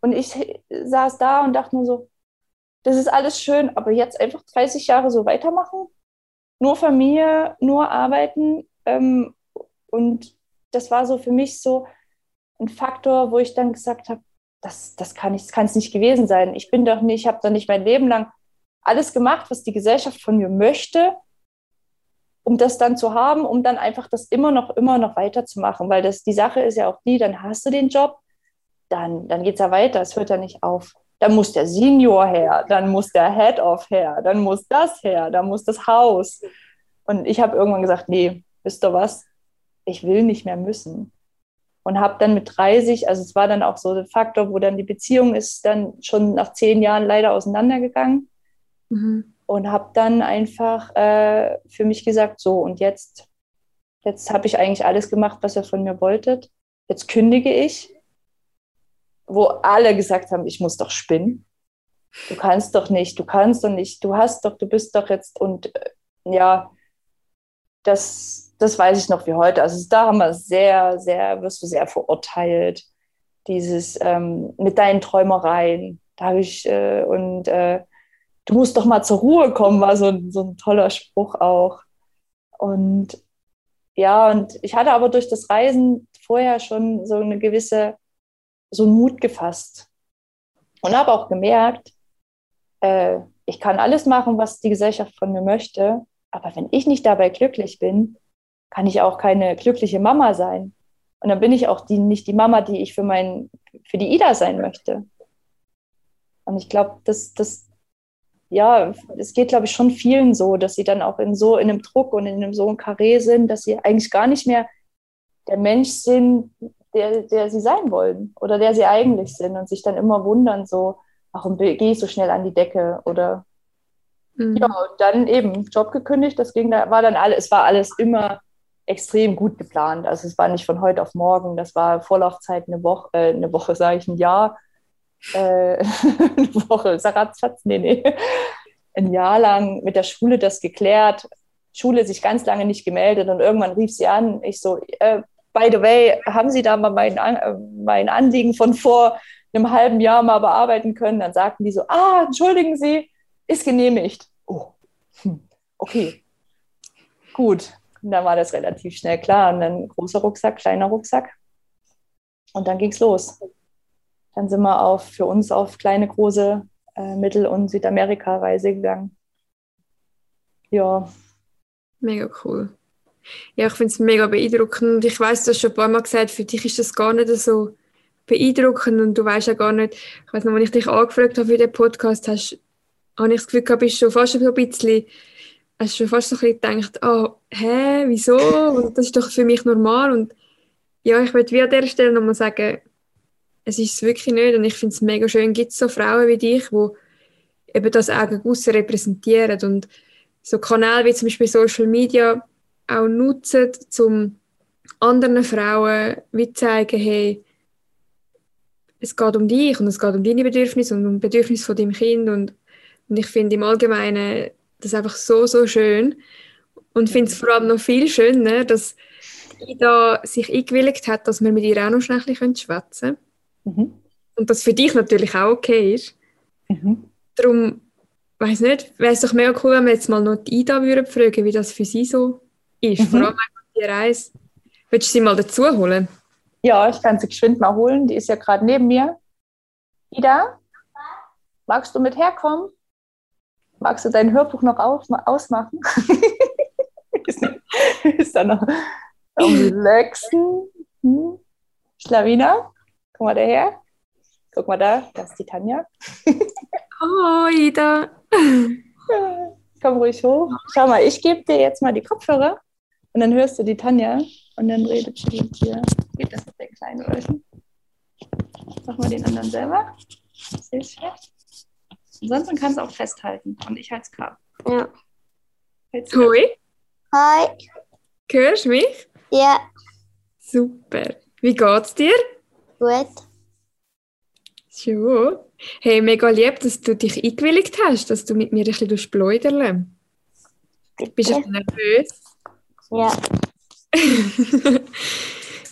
Und ich saß da und dachte nur so, das ist alles schön, aber jetzt einfach 30 Jahre so weitermachen? Nur Familie, nur arbeiten. Ähm, und das war so für mich so ein Faktor, wo ich dann gesagt habe, das, das kann es nicht gewesen sein. Ich bin doch nicht, ich habe doch nicht mein Leben lang alles gemacht, was die Gesellschaft von mir möchte, um das dann zu haben, um dann einfach das immer noch, immer noch weiterzumachen. Weil das, die Sache ist ja auch die, dann hast du den Job, dann, dann geht es ja weiter, es hört ja nicht auf. Dann muss der Senior her, dann muss der Head-Off her, dann muss das her, dann muss das Haus. Und ich habe irgendwann gesagt, nee, wisst ihr was, ich will nicht mehr müssen. Und habe dann mit 30, also es war dann auch so der Faktor, wo dann die Beziehung ist dann schon nach zehn Jahren leider auseinandergegangen. Mhm. Und habe dann einfach äh, für mich gesagt, so und jetzt, jetzt habe ich eigentlich alles gemacht, was ihr von mir wolltet. Jetzt kündige ich, wo alle gesagt haben, ich muss doch spinnen. Du kannst doch nicht, du kannst doch nicht, du hast doch, du bist doch jetzt und äh, ja, das, das weiß ich noch wie heute. Also da haben wir sehr, sehr, wirst du sehr verurteilt. Dieses ähm, mit deinen Träumereien. Da habe ich äh, und äh, du musst doch mal zur Ruhe kommen, war so, so ein toller Spruch auch. Und ja, und ich hatte aber durch das Reisen vorher schon so eine gewisse, so einen Mut gefasst. Und habe auch gemerkt, äh, ich kann alles machen, was die Gesellschaft von mir möchte, aber wenn ich nicht dabei glücklich bin, kann ich auch keine glückliche Mama sein. Und dann bin ich auch die, nicht die Mama, die ich für, mein, für die Ida sein möchte. Und ich glaube, das, das, ja, es geht, glaube ich, schon vielen so, dass sie dann auch in so in einem Druck und in einem so einem Karree sind, dass sie eigentlich gar nicht mehr der Mensch sind, der, der sie sein wollen oder der sie eigentlich sind und sich dann immer wundern, so, warum gehe ich so schnell an die Decke oder mhm. ja, und dann eben Job gekündigt, das ging da, war dann alles, es war alles immer extrem gut geplant. Also es war nicht von heute auf morgen, das war Vorlaufzeit eine Woche, äh, eine Woche sage ich, ein Jahr äh, eine Woche, Saratzfatz, nee, nee, ein Jahr lang mit der Schule das geklärt, Schule sich ganz lange nicht gemeldet und irgendwann rief sie an, ich so, äh, by the way, haben Sie da mal mein, äh, mein Anliegen von vor einem halben Jahr mal bearbeiten können? Dann sagten die so, ah, entschuldigen Sie, ist genehmigt. Oh, hm, okay, gut. Und dann war das relativ schnell klar. Und dann großer Rucksack, kleiner Rucksack. Und dann ging es los. Dann sind wir auf, für uns auf kleine, große äh, Mittel- und Südamerika-Reise gegangen. Ja. Mega cool. Ja, ich finde es mega beeindruckend. Ich weiß, du hast schon ein paar Mal gesagt, für dich ist das gar nicht so beeindruckend und du weißt ja gar nicht, ich weiß noch, wenn ich dich angefragt habe für den Podcast, hast, habe ich das Gefühl gehabt, bist schon fast ein bisschen, hast schon fast so ein bisschen gedacht, oh, hä, wieso? Und das ist doch für mich normal. Und ja, ich würde wie an dieser Stelle nochmal sagen, es ist es wirklich nicht. Und ich finde es mega schön, gibt es so Frauen wie dich, die eben das auch repräsentieren und so Kanäle wie zum Beispiel Social Media auch nutzen, um anderen Frauen wie zeigen, hey, es geht um dich und es geht um deine Bedürfnisse und um Bedürfnisse von deinem Kind und, und ich finde im Allgemeinen das einfach so, so schön Und finde es vor allem noch viel schöner, dass Ida sich eingewilligt hat, dass wir mit ihr auch noch schnell schwätzen können. Mhm. Und das für dich natürlich auch okay ist. Mhm. Darum, weiß nicht, wäre es doch mega cool, wenn wir jetzt mal noch die Ida würden fragen, wie das für sie so ist. Mhm. Vor allem die Reise. Willst du sie mal dazu holen? Ja, ich kann sie geschwind mal holen. Die ist ja gerade neben mir. Ida, magst du mit herkommen? Magst du dein Hörbuch noch aus ausmachen? ist, ist da noch am relaxen? Hm? Schlawina, komm mal daher. Guck mal da, das ist die Tanja. oh, Ida. Komm ruhig hoch. Schau mal, ich gebe dir jetzt mal die Kopfhörer und dann hörst du die Tanja und dann redet sie mit dir. Geht das mit den kleinen Leuten? Mach mal den anderen selber. Sehr schlecht. Ansonsten kannst du auch festhalten und ich halte es gerade. Ja. Hoi. Hi. Hörst du mich? Ja. Super. Wie geht's dir? Gut. Schön. Hey, mega lieb, dass du dich eingewilligt hast, dass du mit mir ein bisschen pläudern Bist du nervös? Ja.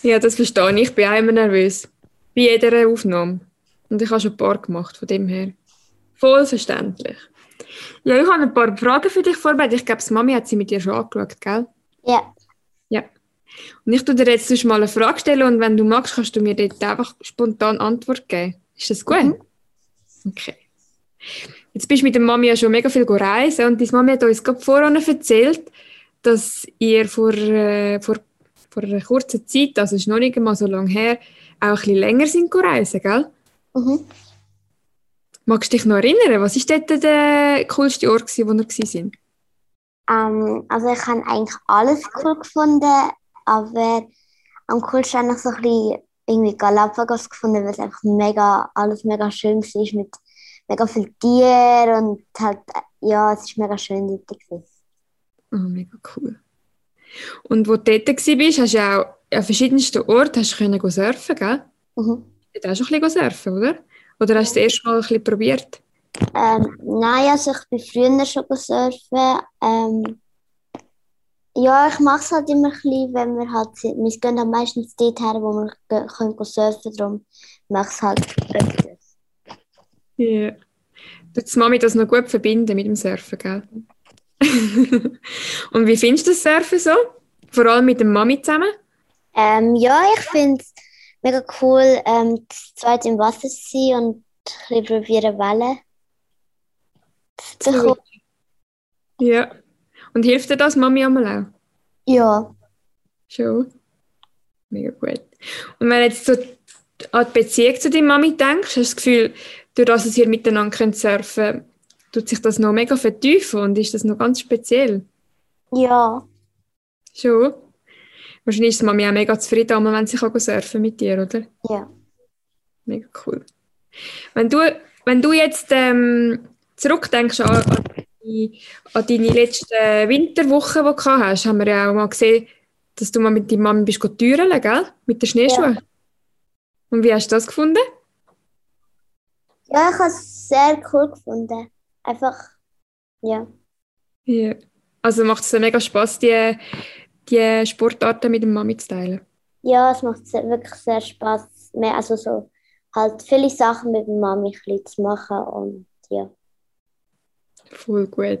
ja, das verstehe ich. Ich bin auch immer nervös. Bei jeder Aufnahme. Und ich habe schon ein paar gemacht, von dem her. Voll verständlich. Ja, ich habe ein paar Fragen für dich vorbereitet. Ich glaube, Mami hat sie mit dir schon angeschaut, gell? Ja. Ja. Und ich tue dir jetzt mal eine Frage stellen und wenn du magst, kannst du mir dort einfach spontan Antwort geben. Ist das gut? Mhm. Okay. Jetzt bist du mit der Mami ja schon mega viel reisen und die Mami hat uns gerade vorhin erzählt, dass ihr vor, äh, vor, vor einer kurzen Zeit, also ist noch nicht mal so lange her, auch ein bisschen länger sind reisen, gell? Mhm. Magst du dich noch erinnern? Was war dort der coolste Ort, wo wir waren? Ähm, also ich habe eigentlich alles cool gefunden, aber am coolsten habe ich so ein bisschen irgendwie Galapagos gefunden, weil es einfach mega, alles mega schön war mit mega vielen Tieren und halt, ja, es war mega schön dort. Oh, mega cool. Und wo du dort warst, hast du auch an verschiedensten Orten hast du surfen, gell? Mhm. Du hast auch schon ein bisschen surfen, oder? Oder hast du das erste Mal ein bisschen probiert? Ähm, nein, also ich bin früher schon surfen. Ähm, ja, ich mache es halt immer ein bisschen, wenn wir halt sind. Wir gehen dann meistens dort her, wo wir können surfen können. Darum mache ich es halt öfters. Ja. Yeah. Tut Mami das noch gut verbinden mit dem Surfen, gell? Und wie findest du das Surfen so? Vor allem mit der Mami zusammen? Ähm, ja, ich finde es mega cool, ähm, zweit im Wasser zu sein und ein bisschen probieren Wellen zu bekommen. Ja. Und hilft dir das Mami einmal auch? Ja. Schon. Mega gut. Und wenn du jetzt so an die Beziehung zu deiner Mami denkst, hast du das Gefühl, durch das, dass ihr miteinander könnt surfen tut sich das noch mega vertiefen und ist das noch ganz speziell? Ja. Schon? Wahrscheinlich ist Mami auch mega zufrieden, wenn sie kann surfen mit dir, oder? Ja. Mega cool. Wenn du, wenn du jetzt ähm, zurückdenkst an, an, die, an deine letzten Winterwochen, die du hast, haben wir ja auch mal gesehen, dass du mal mit deiner Mami bist türen, gell? Mit den Schneeschuhen. Ja. Und wie hast du das gefunden? Ja, ich habe es sehr cool gefunden. Einfach, ja. Ja. Also macht es mega Spaß, die, die Sportarten mit der Mami zu teilen? Ja, es macht wirklich sehr Spaß. Also so halt viele Sachen mit der Mami zu machen und ja. Voll gut.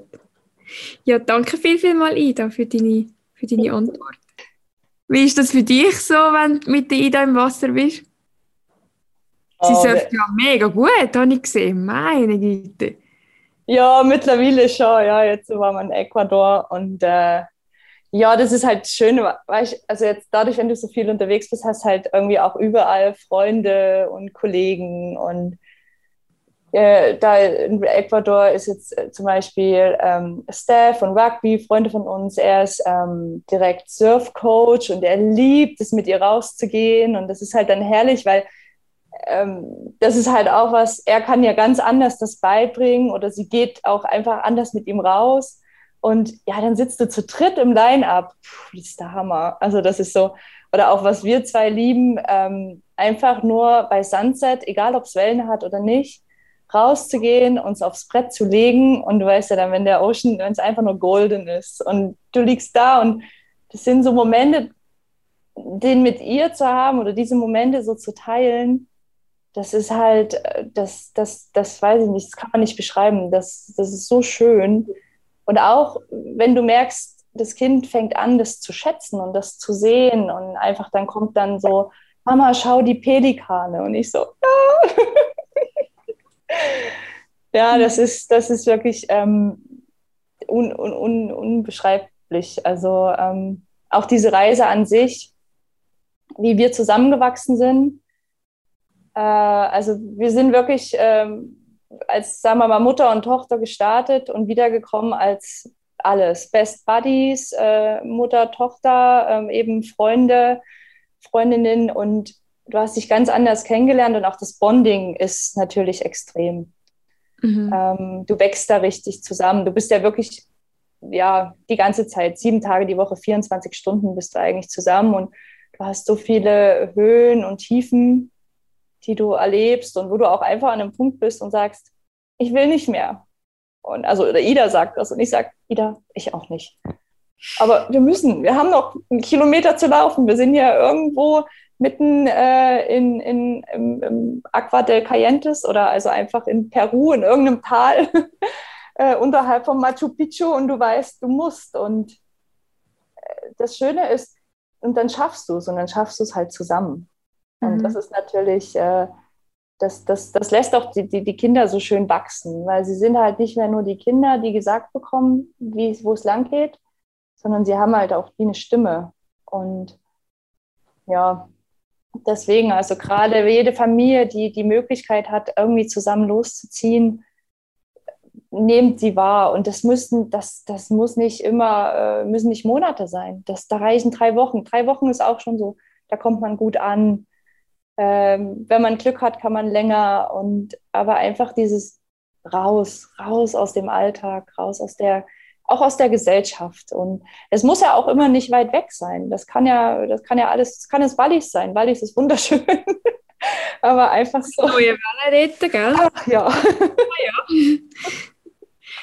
Ja, danke viel, viel mal, Ida, für deine, für deine Antwort. Wie ist das für dich so, wenn du mit der Ida im Wasser bist? Sie oh, surft ja mega gut, habe ich gesehen. Meine Güte. Ja, mittlerweile schon. Ja, jetzt waren wir in Ecuador und äh, ja, das ist halt schön, weil ich, also jetzt dadurch, wenn du so viel unterwegs bist, hast halt irgendwie auch überall Freunde und Kollegen und äh, da in Ecuador ist jetzt äh, zum Beispiel ähm, Steph von Rugby, Freunde von uns, er ist ähm, direkt Surfcoach und er liebt es, mit ihr rauszugehen und das ist halt dann herrlich, weil ähm, das ist halt auch was, er kann ja ganz anders das beibringen oder sie geht auch einfach anders mit ihm raus. Und ja, dann sitzt du zu dritt im Line-Up. Das ist der Hammer. Also das ist so, oder auch was wir zwei lieben, ähm, einfach nur bei Sunset, egal ob es Wellen hat oder nicht, rauszugehen, uns aufs Brett zu legen und du weißt ja dann, wenn der Ocean, wenn es einfach nur golden ist und du liegst da und das sind so Momente, den mit ihr zu haben oder diese Momente so zu teilen, das ist halt, das, das, das weiß ich nicht, das kann man nicht beschreiben. Das, das ist so schön. Und auch wenn du merkst, das Kind fängt an, das zu schätzen und das zu sehen und einfach dann kommt dann so, Mama, schau die Pelikane. Und ich so, ja. ja, das ist, das ist wirklich ähm, un, un, un, unbeschreiblich. Also ähm, auch diese Reise an sich, wie wir zusammengewachsen sind. Äh, also wir sind wirklich ähm, als, sagen wir mal, Mutter und Tochter gestartet und wiedergekommen als alles. Best Buddies, äh, Mutter, Tochter, ähm, eben Freunde, Freundinnen und du hast dich ganz anders kennengelernt und auch das Bonding ist natürlich extrem. Mhm. Ähm, du wächst da richtig zusammen. Du bist ja wirklich, ja, die ganze Zeit, sieben Tage die Woche, 24 Stunden bist du eigentlich zusammen und du hast so viele Höhen und Tiefen, die du erlebst und wo du auch einfach an einem Punkt bist und sagst, ich will nicht mehr. Und also, oder Ida sagt das und ich sage, Ida, ich auch nicht. Aber wir müssen, wir haben noch einen Kilometer zu laufen. Wir sind ja irgendwo mitten äh, in, in, im, im Aqua del Cayentes oder also einfach in Peru, in irgendeinem Tal äh, unterhalb von Machu Picchu und du weißt, du musst. Und äh, das Schöne ist, und dann schaffst du es und dann schaffst du es halt zusammen. Mhm. Und das ist natürlich, äh, das, das, das lässt auch die, die, die Kinder so schön wachsen, weil sie sind halt nicht mehr nur die Kinder, die gesagt bekommen, wie, wo es lang geht, sondern sie haben halt auch die eine Stimme. Und ja, deswegen, also gerade jede Familie, die die Möglichkeit hat, irgendwie zusammen loszuziehen, nehmt sie wahr. Und das müssen, das, das muss nicht immer, äh, müssen nicht Monate sein. Das, da reichen drei Wochen. Drei Wochen ist auch schon so, da kommt man gut an. Ähm, wenn man Glück hat, kann man länger. Und aber einfach dieses raus, raus aus dem Alltag, raus aus der auch aus der Gesellschaft. Und es muss ja auch immer nicht weit weg sein. Das kann ja, das kann ja alles, das kann es Wallis sein. Wallis ist wunderschön. Aber einfach so. Neue Welle retten, gell? Ach, ja. Ah, ja.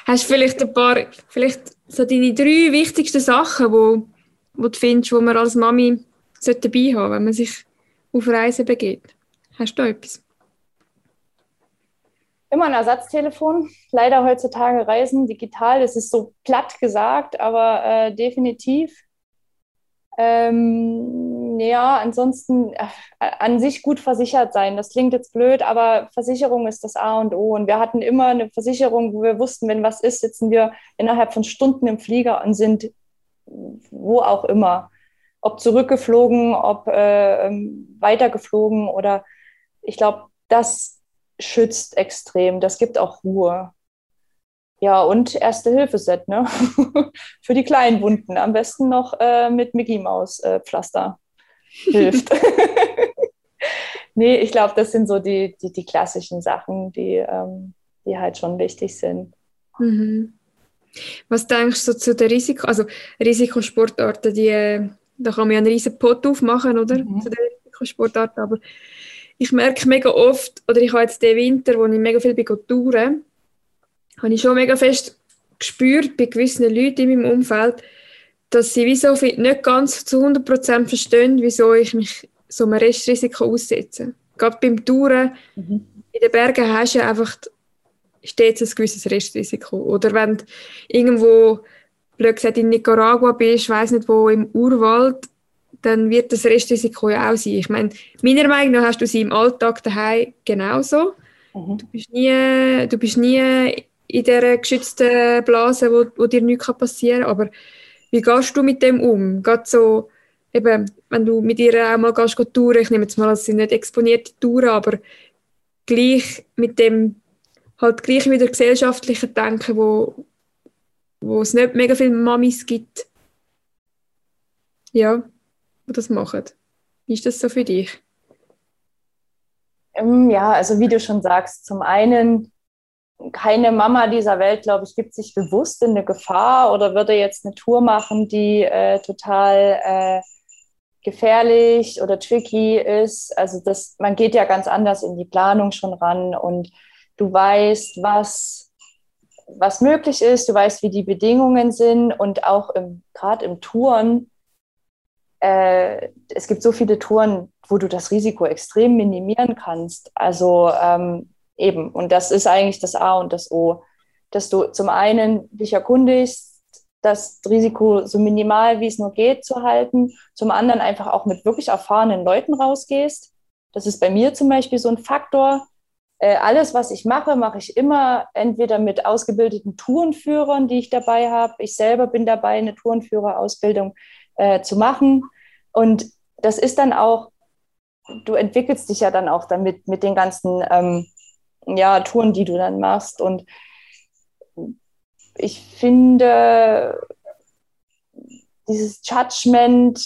Hast du vielleicht ein paar, vielleicht so deine drei wichtigsten Sachen, wo, wo du findest, wo man als Mami dabei haben wenn man sich auf Reisen begeht? Hast du da etwas? Immer ein Ersatztelefon. Leider heutzutage Reisen digital, das ist so platt gesagt, aber äh, definitiv. Ähm, ja, ansonsten äh, an sich gut versichert sein. Das klingt jetzt blöd, aber Versicherung ist das A und O. Und wir hatten immer eine Versicherung, wo wir wussten, wenn was ist, sitzen wir innerhalb von Stunden im Flieger und sind wo auch immer. Ob zurückgeflogen, ob äh, ähm, weitergeflogen oder ich glaube, das schützt extrem. Das gibt auch Ruhe. Ja, und Erste-Hilfe-Set, ne? Für die kleinen Wunden. Am besten noch äh, mit Mickey Maus äh, Pflaster. Hilft. nee, ich glaube, das sind so die, die, die klassischen Sachen, die, ähm, die halt schon wichtig sind. Mhm. Was denkst du zu der Risiko, also Risikosportarten, die, da kann man ja einen riesen Pot aufmachen, oder? Mhm. Zu den Risikosportarten, aber ich merke mega oft, oder ich habe jetzt den Winter, wo ich mega viel bei touren, habe ich schon mega fest gespürt bei gewissen Leuten in meinem Umfeld, dass sie wie so viel nicht ganz zu 100% verstehen, wieso ich mich so einem Restrisiko aussetze. Gerade beim Touren mhm. in den Bergen hast du ja einfach stets ein gewisses Restrisiko. Oder wenn du irgendwo, blöd gesagt, in Nicaragua bist, ich weiß nicht wo, im Urwald, dann wird das Restrisiko ja auch sein. Ich meine, meiner Meinung nach hast du sie im Alltag daheim genauso. Mhm. Du, bist nie, du bist nie in dieser geschützten Blase, wo, wo dir nichts passieren kann. Aber wie gehst du mit dem um? Gerade so, eben, wenn du mit ihr auch mal gehst, gehst touren, ich nehme jetzt mal, es sind nicht exponierte Touren, aber gleich mit dem, halt gleich wieder gesellschaftlichen Denken, wo, wo es nicht mega viele Mamis gibt. Ja die das machen. Wie ist das so für dich? Ähm, ja, also wie du schon sagst, zum einen, keine Mama dieser Welt, glaube ich, gibt sich bewusst in eine Gefahr oder würde jetzt eine Tour machen, die äh, total äh, gefährlich oder tricky ist. Also das, man geht ja ganz anders in die Planung schon ran und du weißt, was, was möglich ist, du weißt, wie die Bedingungen sind und auch gerade im Touren, äh, es gibt so viele Touren, wo du das Risiko extrem minimieren kannst. Also ähm, eben, und das ist eigentlich das A und das O, dass du zum einen dich erkundigst, das Risiko so minimal wie es nur geht zu halten, zum anderen einfach auch mit wirklich erfahrenen Leuten rausgehst. Das ist bei mir zum Beispiel so ein Faktor. Äh, alles, was ich mache, mache ich immer entweder mit ausgebildeten Tourenführern, die ich dabei habe. Ich selber bin dabei, eine Tourenführerausbildung äh, zu machen. Und das ist dann auch, du entwickelst dich ja dann auch damit mit den ganzen ähm, ja, Touren, die du dann machst. Und ich finde, dieses Judgment,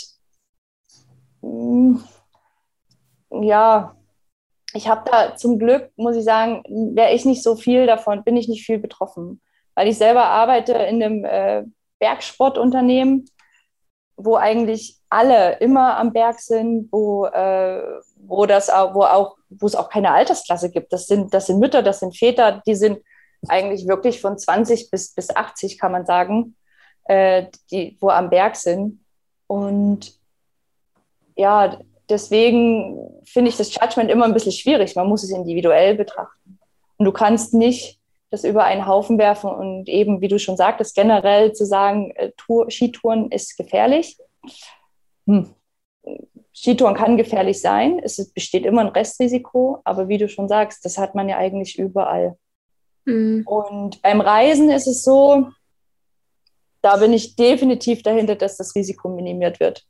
hm, ja, ich habe da zum Glück, muss ich sagen, wäre ich nicht so viel davon, bin ich nicht viel betroffen, weil ich selber arbeite in einem äh, Bergsportunternehmen, wo eigentlich alle immer am Berg sind, wo, äh, wo, das, wo, auch, wo es auch keine Altersklasse gibt. Das sind, das sind Mütter, das sind Väter, die sind eigentlich wirklich von 20 bis, bis 80, kann man sagen, äh, die, wo am Berg sind. Und ja, deswegen finde ich das Judgment immer ein bisschen schwierig. Man muss es individuell betrachten. Und du kannst nicht das über einen Haufen werfen und eben, wie du schon sagtest, generell zu sagen, äh, Tour, Skitouren ist gefährlich. Hm. Skitouren kann gefährlich sein. Es besteht immer ein Restrisiko, aber wie du schon sagst, das hat man ja eigentlich überall. Mhm. Und beim Reisen ist es so, da bin ich definitiv dahinter, dass das Risiko minimiert wird.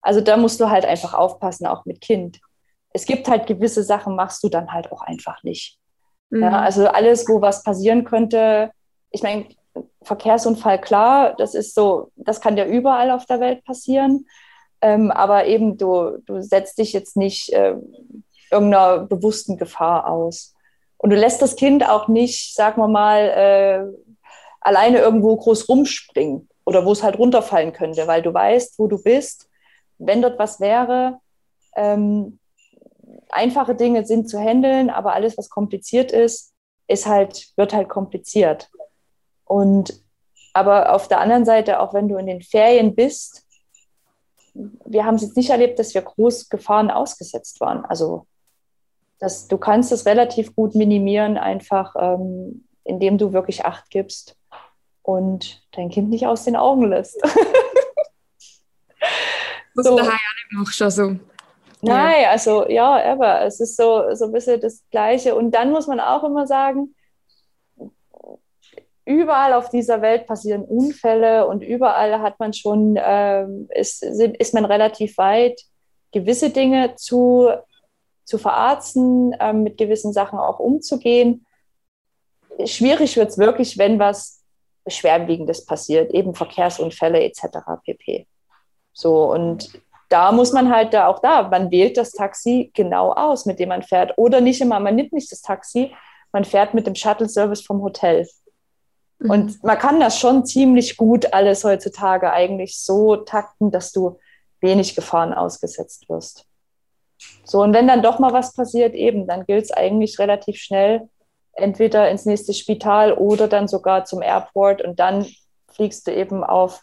Also da musst du halt einfach aufpassen, auch mit Kind. Es gibt halt gewisse Sachen, machst du dann halt auch einfach nicht. Mhm. Ja, also alles, wo was passieren könnte, ich meine, Verkehrsunfall, klar, das ist so, das kann ja überall auf der Welt passieren. Ähm, aber eben, du, du setzt dich jetzt nicht äh, irgendeiner bewussten Gefahr aus. Und du lässt das Kind auch nicht, sagen wir mal, äh, alleine irgendwo groß rumspringen oder wo es halt runterfallen könnte, weil du weißt, wo du bist. Wenn dort was wäre, ähm, einfache Dinge sind zu handeln, aber alles, was kompliziert ist, ist halt, wird halt kompliziert. Und aber auf der anderen Seite, auch wenn du in den Ferien bist, wir haben es jetzt nicht erlebt, dass wir groß Gefahren ausgesetzt waren. Also das, du kannst es relativ gut minimieren, einfach ähm, indem du wirklich Acht gibst und dein Kind nicht aus den Augen lässt. So. du daheim auch nicht machst, also. Nein, ja. also ja, aber es ist so, so ein bisschen das Gleiche. Und dann muss man auch immer sagen, überall auf dieser Welt passieren Unfälle und überall hat man schon, ähm, ist, ist man relativ weit, gewisse Dinge zu zu verarzten, ähm, mit gewissen Sachen auch umzugehen. Schwierig wird es wirklich, wenn was Schwerwiegendes passiert, eben Verkehrsunfälle etc. pp. So, und da muss man halt da auch da, man wählt das Taxi genau aus, mit dem man fährt. Oder nicht immer, man nimmt nicht das Taxi, man fährt mit dem Shuttle-Service vom Hotel. Mhm. Und man kann das schon ziemlich gut alles heutzutage eigentlich so takten, dass du wenig Gefahren ausgesetzt wirst. So, und wenn dann doch mal was passiert, eben, dann gilt es eigentlich relativ schnell, entweder ins nächste Spital oder dann sogar zum Airport und dann fliegst du eben auf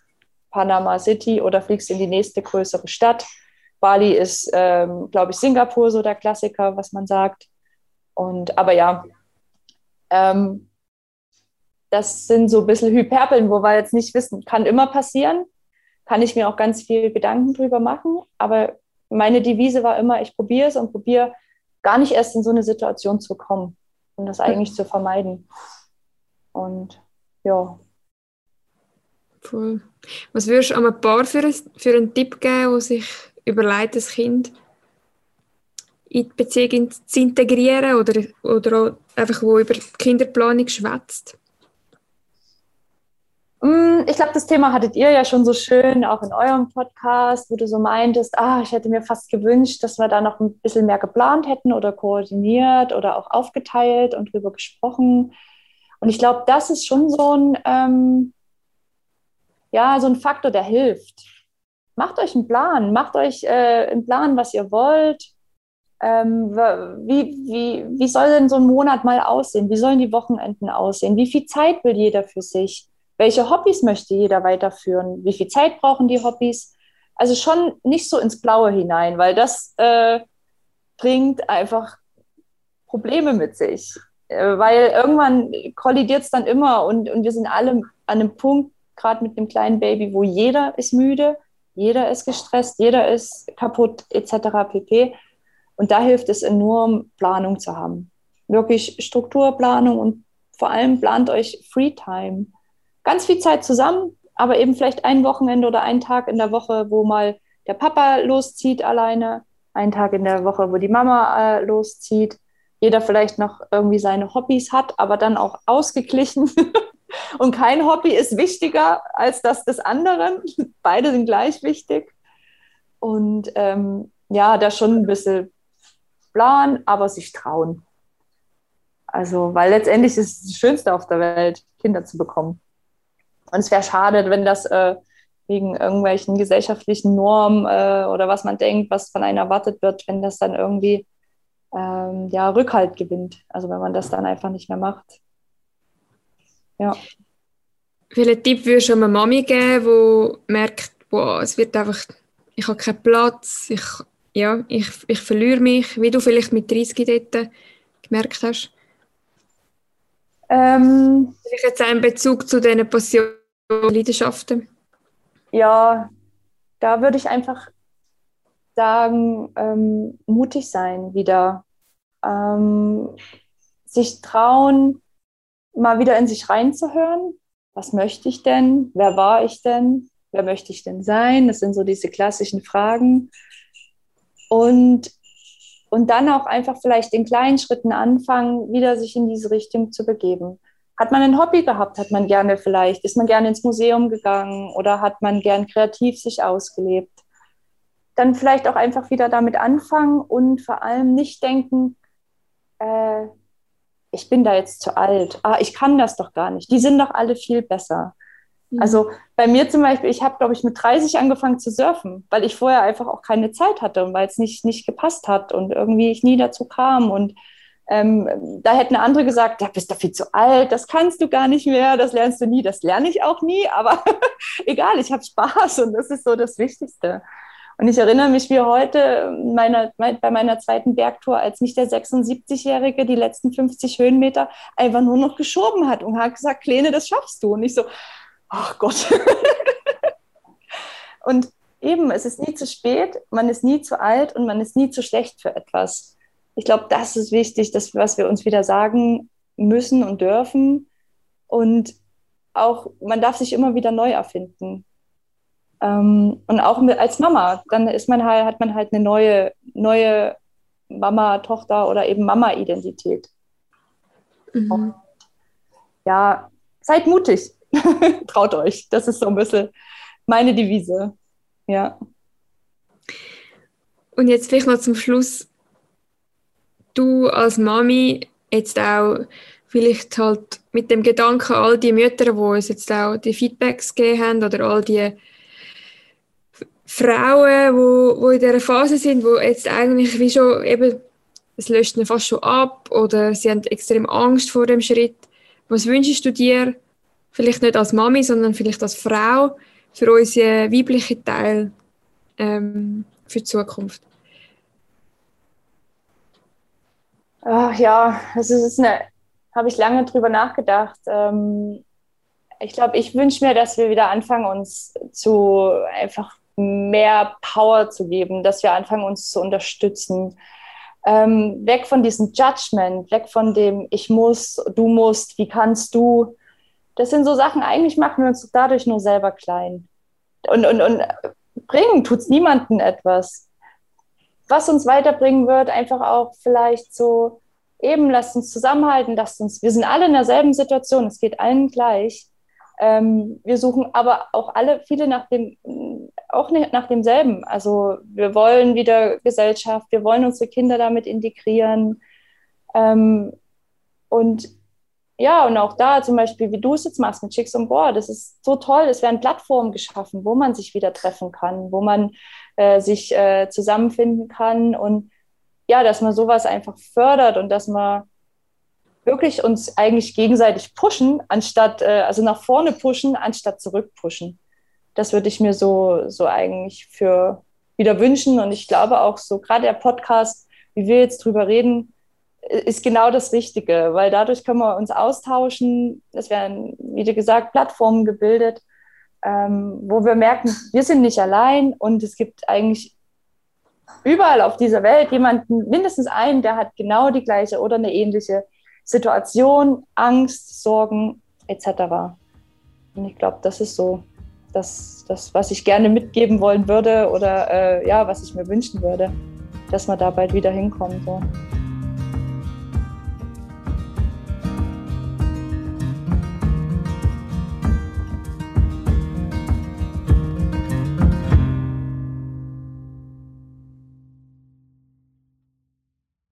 Panama City oder fliegst in die nächste größere Stadt. Bali ist, ähm, glaube ich, Singapur so der Klassiker, was man sagt. Und aber ja, ähm, das sind so ein bisschen Hyperbeln, wo wir jetzt nicht wissen, kann immer passieren, kann ich mir auch ganz viel Gedanken drüber machen, aber meine Devise war immer, ich probiere es und probiere gar nicht erst in so eine Situation zu kommen um das eigentlich zu vermeiden. Und ja. Cool. Was würdest du einem Paar für, ein, für einen Tipp geben, wo sich überlegt, das Kind in die Beziehung zu integrieren oder, oder einfach wo über Kinderplanung schwätzt? Mm, ich glaube, das Thema hattet ihr ja schon so schön auch in eurem Podcast, wo du so meintest, ah, ich hätte mir fast gewünscht, dass wir da noch ein bisschen mehr geplant hätten oder koordiniert oder auch aufgeteilt und drüber gesprochen. Und ich glaube, das ist schon so ein, ähm, ja, so ein Faktor, der hilft. Macht euch einen Plan, macht euch äh, einen Plan, was ihr wollt. ähm, wie, wie, wie soll denn so ein Monat mal aussehen? Wie sollen die Wochenenden aussehen? Wie viel Zeit will jeder für sich? Welche Hobbys möchte jeder weiterführen? Wie viel Zeit brauchen die Hobbys? Also schon nicht so ins Blaue hinein, weil das äh, bringt einfach Probleme mit sich. Äh, weil irgendwann kollidiert es dann immer und, und wir sind alle an einem Punkt, gerade mit einem kleinen Baby, wo jeder ist müde, jeder ist gestresst, jeder ist kaputt, etc. pp. Und da hilft es enorm, Planung zu haben. Wirklich Strukturplanung und vor allem plant euch Free Time. Ganz viel Zeit zusammen, aber eben vielleicht ein Wochenende oder einen Tag in der Woche, wo mal der Papa loszieht alleine, einen Tag in der Woche, wo die Mama äh, loszieht, jeder vielleicht noch irgendwie seine Hobbys hat, aber dann auch ausgeglichen. Und kein Hobby ist wichtiger als das des anderen. Beide sind gleich wichtig. Und ähm, ja, da schon ein bisschen Plan, aber sich trauen. Also, weil letztendlich ist es das Schönste auf der Welt, Kinder zu bekommen. Und es wäre schade, wenn das äh, wegen irgendwelchen gesellschaftlichen Normen äh, oder was man denkt, was von einem erwartet wird, wenn das dann irgendwie ähm, ja, Rückhalt gewinnt. Also wenn man das dann einfach nicht mehr macht. Ja. Welchen Tipp würdest du einer Mami geben, die merkt, boah, es wird einfach, ich habe keinen Platz, ich, ja, ich, ich verliere mich, wie du vielleicht mit 30 dort gemerkt hast? Ähm, vielleicht jetzt einen Bezug zu diesen Passionen Leidenschaften? Ja, da würde ich einfach sagen, ähm, mutig sein wieder. Ähm, sich trauen, mal wieder in sich reinzuhören. Was möchte ich denn? Wer war ich denn? Wer möchte ich denn sein? Das sind so diese klassischen Fragen. Und, und dann auch einfach vielleicht in kleinen Schritten anfangen, wieder sich in diese Richtung zu begeben. Hat man ein Hobby gehabt? Hat man gerne vielleicht? Ist man gerne ins Museum gegangen oder hat man gern kreativ sich ausgelebt? Dann vielleicht auch einfach wieder damit anfangen und vor allem nicht denken, äh, ich bin da jetzt zu alt. Ah, ich kann das doch gar nicht. Die sind doch alle viel besser. Mhm. Also bei mir zum Beispiel, ich habe, glaube ich, mit 30 angefangen zu surfen, weil ich vorher einfach auch keine Zeit hatte und weil es nicht, nicht gepasst hat und irgendwie ich nie dazu kam. Und ähm, da hätten andere gesagt, da bist du viel zu alt, das kannst du gar nicht mehr, das lernst du nie, das lerne ich auch nie, aber egal, ich habe Spaß und das ist so das Wichtigste. Und ich erinnere mich wie heute meiner, bei meiner zweiten Bergtour, als mich der 76-Jährige die letzten 50 Höhenmeter einfach nur noch geschoben hat und hat gesagt, Kleine, das schaffst du. Und ich so, ach Gott. und eben, es ist nie zu spät, man ist nie zu alt und man ist nie zu schlecht für etwas ich glaube, das ist wichtig, das, was wir uns wieder sagen müssen und dürfen. Und auch, man darf sich immer wieder neu erfinden. Ähm, und auch mit, als Mama, dann ist man halt, hat man halt eine neue, neue Mama, Tochter oder eben Mama-Identität. Mhm. Ja, seid mutig. Traut euch. Das ist so ein bisschen meine Devise. Ja. Und jetzt vielleicht noch zum Schluss du als Mami jetzt auch vielleicht halt mit dem Gedanken, all die Mütter, die uns jetzt auch die Feedbacks gegeben haben oder all die Frauen, wo, wo in dieser Phase sind, wo jetzt eigentlich wie schon eben, es löscht ihnen fast schon ab oder sie haben extrem Angst vor dem Schritt. Was wünschst du dir, vielleicht nicht als Mami, sondern vielleicht als Frau, für unseren weiblichen Teil ähm, für die Zukunft? Ach ja, das ist eine, habe ich lange drüber nachgedacht. Ähm, ich glaube, ich wünsche mir, dass wir wieder anfangen, uns zu einfach mehr Power zu geben, dass wir anfangen, uns zu unterstützen. Ähm, weg von diesem Judgment, weg von dem Ich muss, du musst, wie kannst du. Das sind so Sachen, eigentlich machen wir uns dadurch nur selber klein. Und, und, und bringen tut es niemandem etwas was uns weiterbringen wird, einfach auch vielleicht so, eben lasst uns zusammenhalten, lasst uns, wir sind alle in derselben Situation, es geht allen gleich. Ähm, wir suchen aber auch alle, viele nach dem, auch nach demselben. Also wir wollen wieder Gesellschaft, wir wollen unsere Kinder damit integrieren. Ähm, und ja, und auch da zum Beispiel, wie du es jetzt machst mit Chicks on Board, das ist so toll. Es werden Plattformen geschaffen, wo man sich wieder treffen kann, wo man äh, sich äh, zusammenfinden kann. Und ja, dass man sowas einfach fördert und dass man wirklich uns eigentlich gegenseitig pushen, anstatt, äh, also nach vorne pushen, anstatt zurück pushen. Das würde ich mir so, so eigentlich für wieder wünschen. Und ich glaube auch so, gerade der Podcast, wie wir jetzt drüber reden, ist genau das Richtige, weil dadurch können wir uns austauschen. Es werden, wie gesagt, Plattformen gebildet, ähm, wo wir merken, wir sind nicht allein und es gibt eigentlich überall auf dieser Welt jemanden, mindestens einen, der hat genau die gleiche oder eine ähnliche Situation, Angst, Sorgen etc. Und ich glaube, das ist so das, das, was ich gerne mitgeben wollen würde oder äh, ja, was ich mir wünschen würde, dass wir da bald wieder hinkommen. So.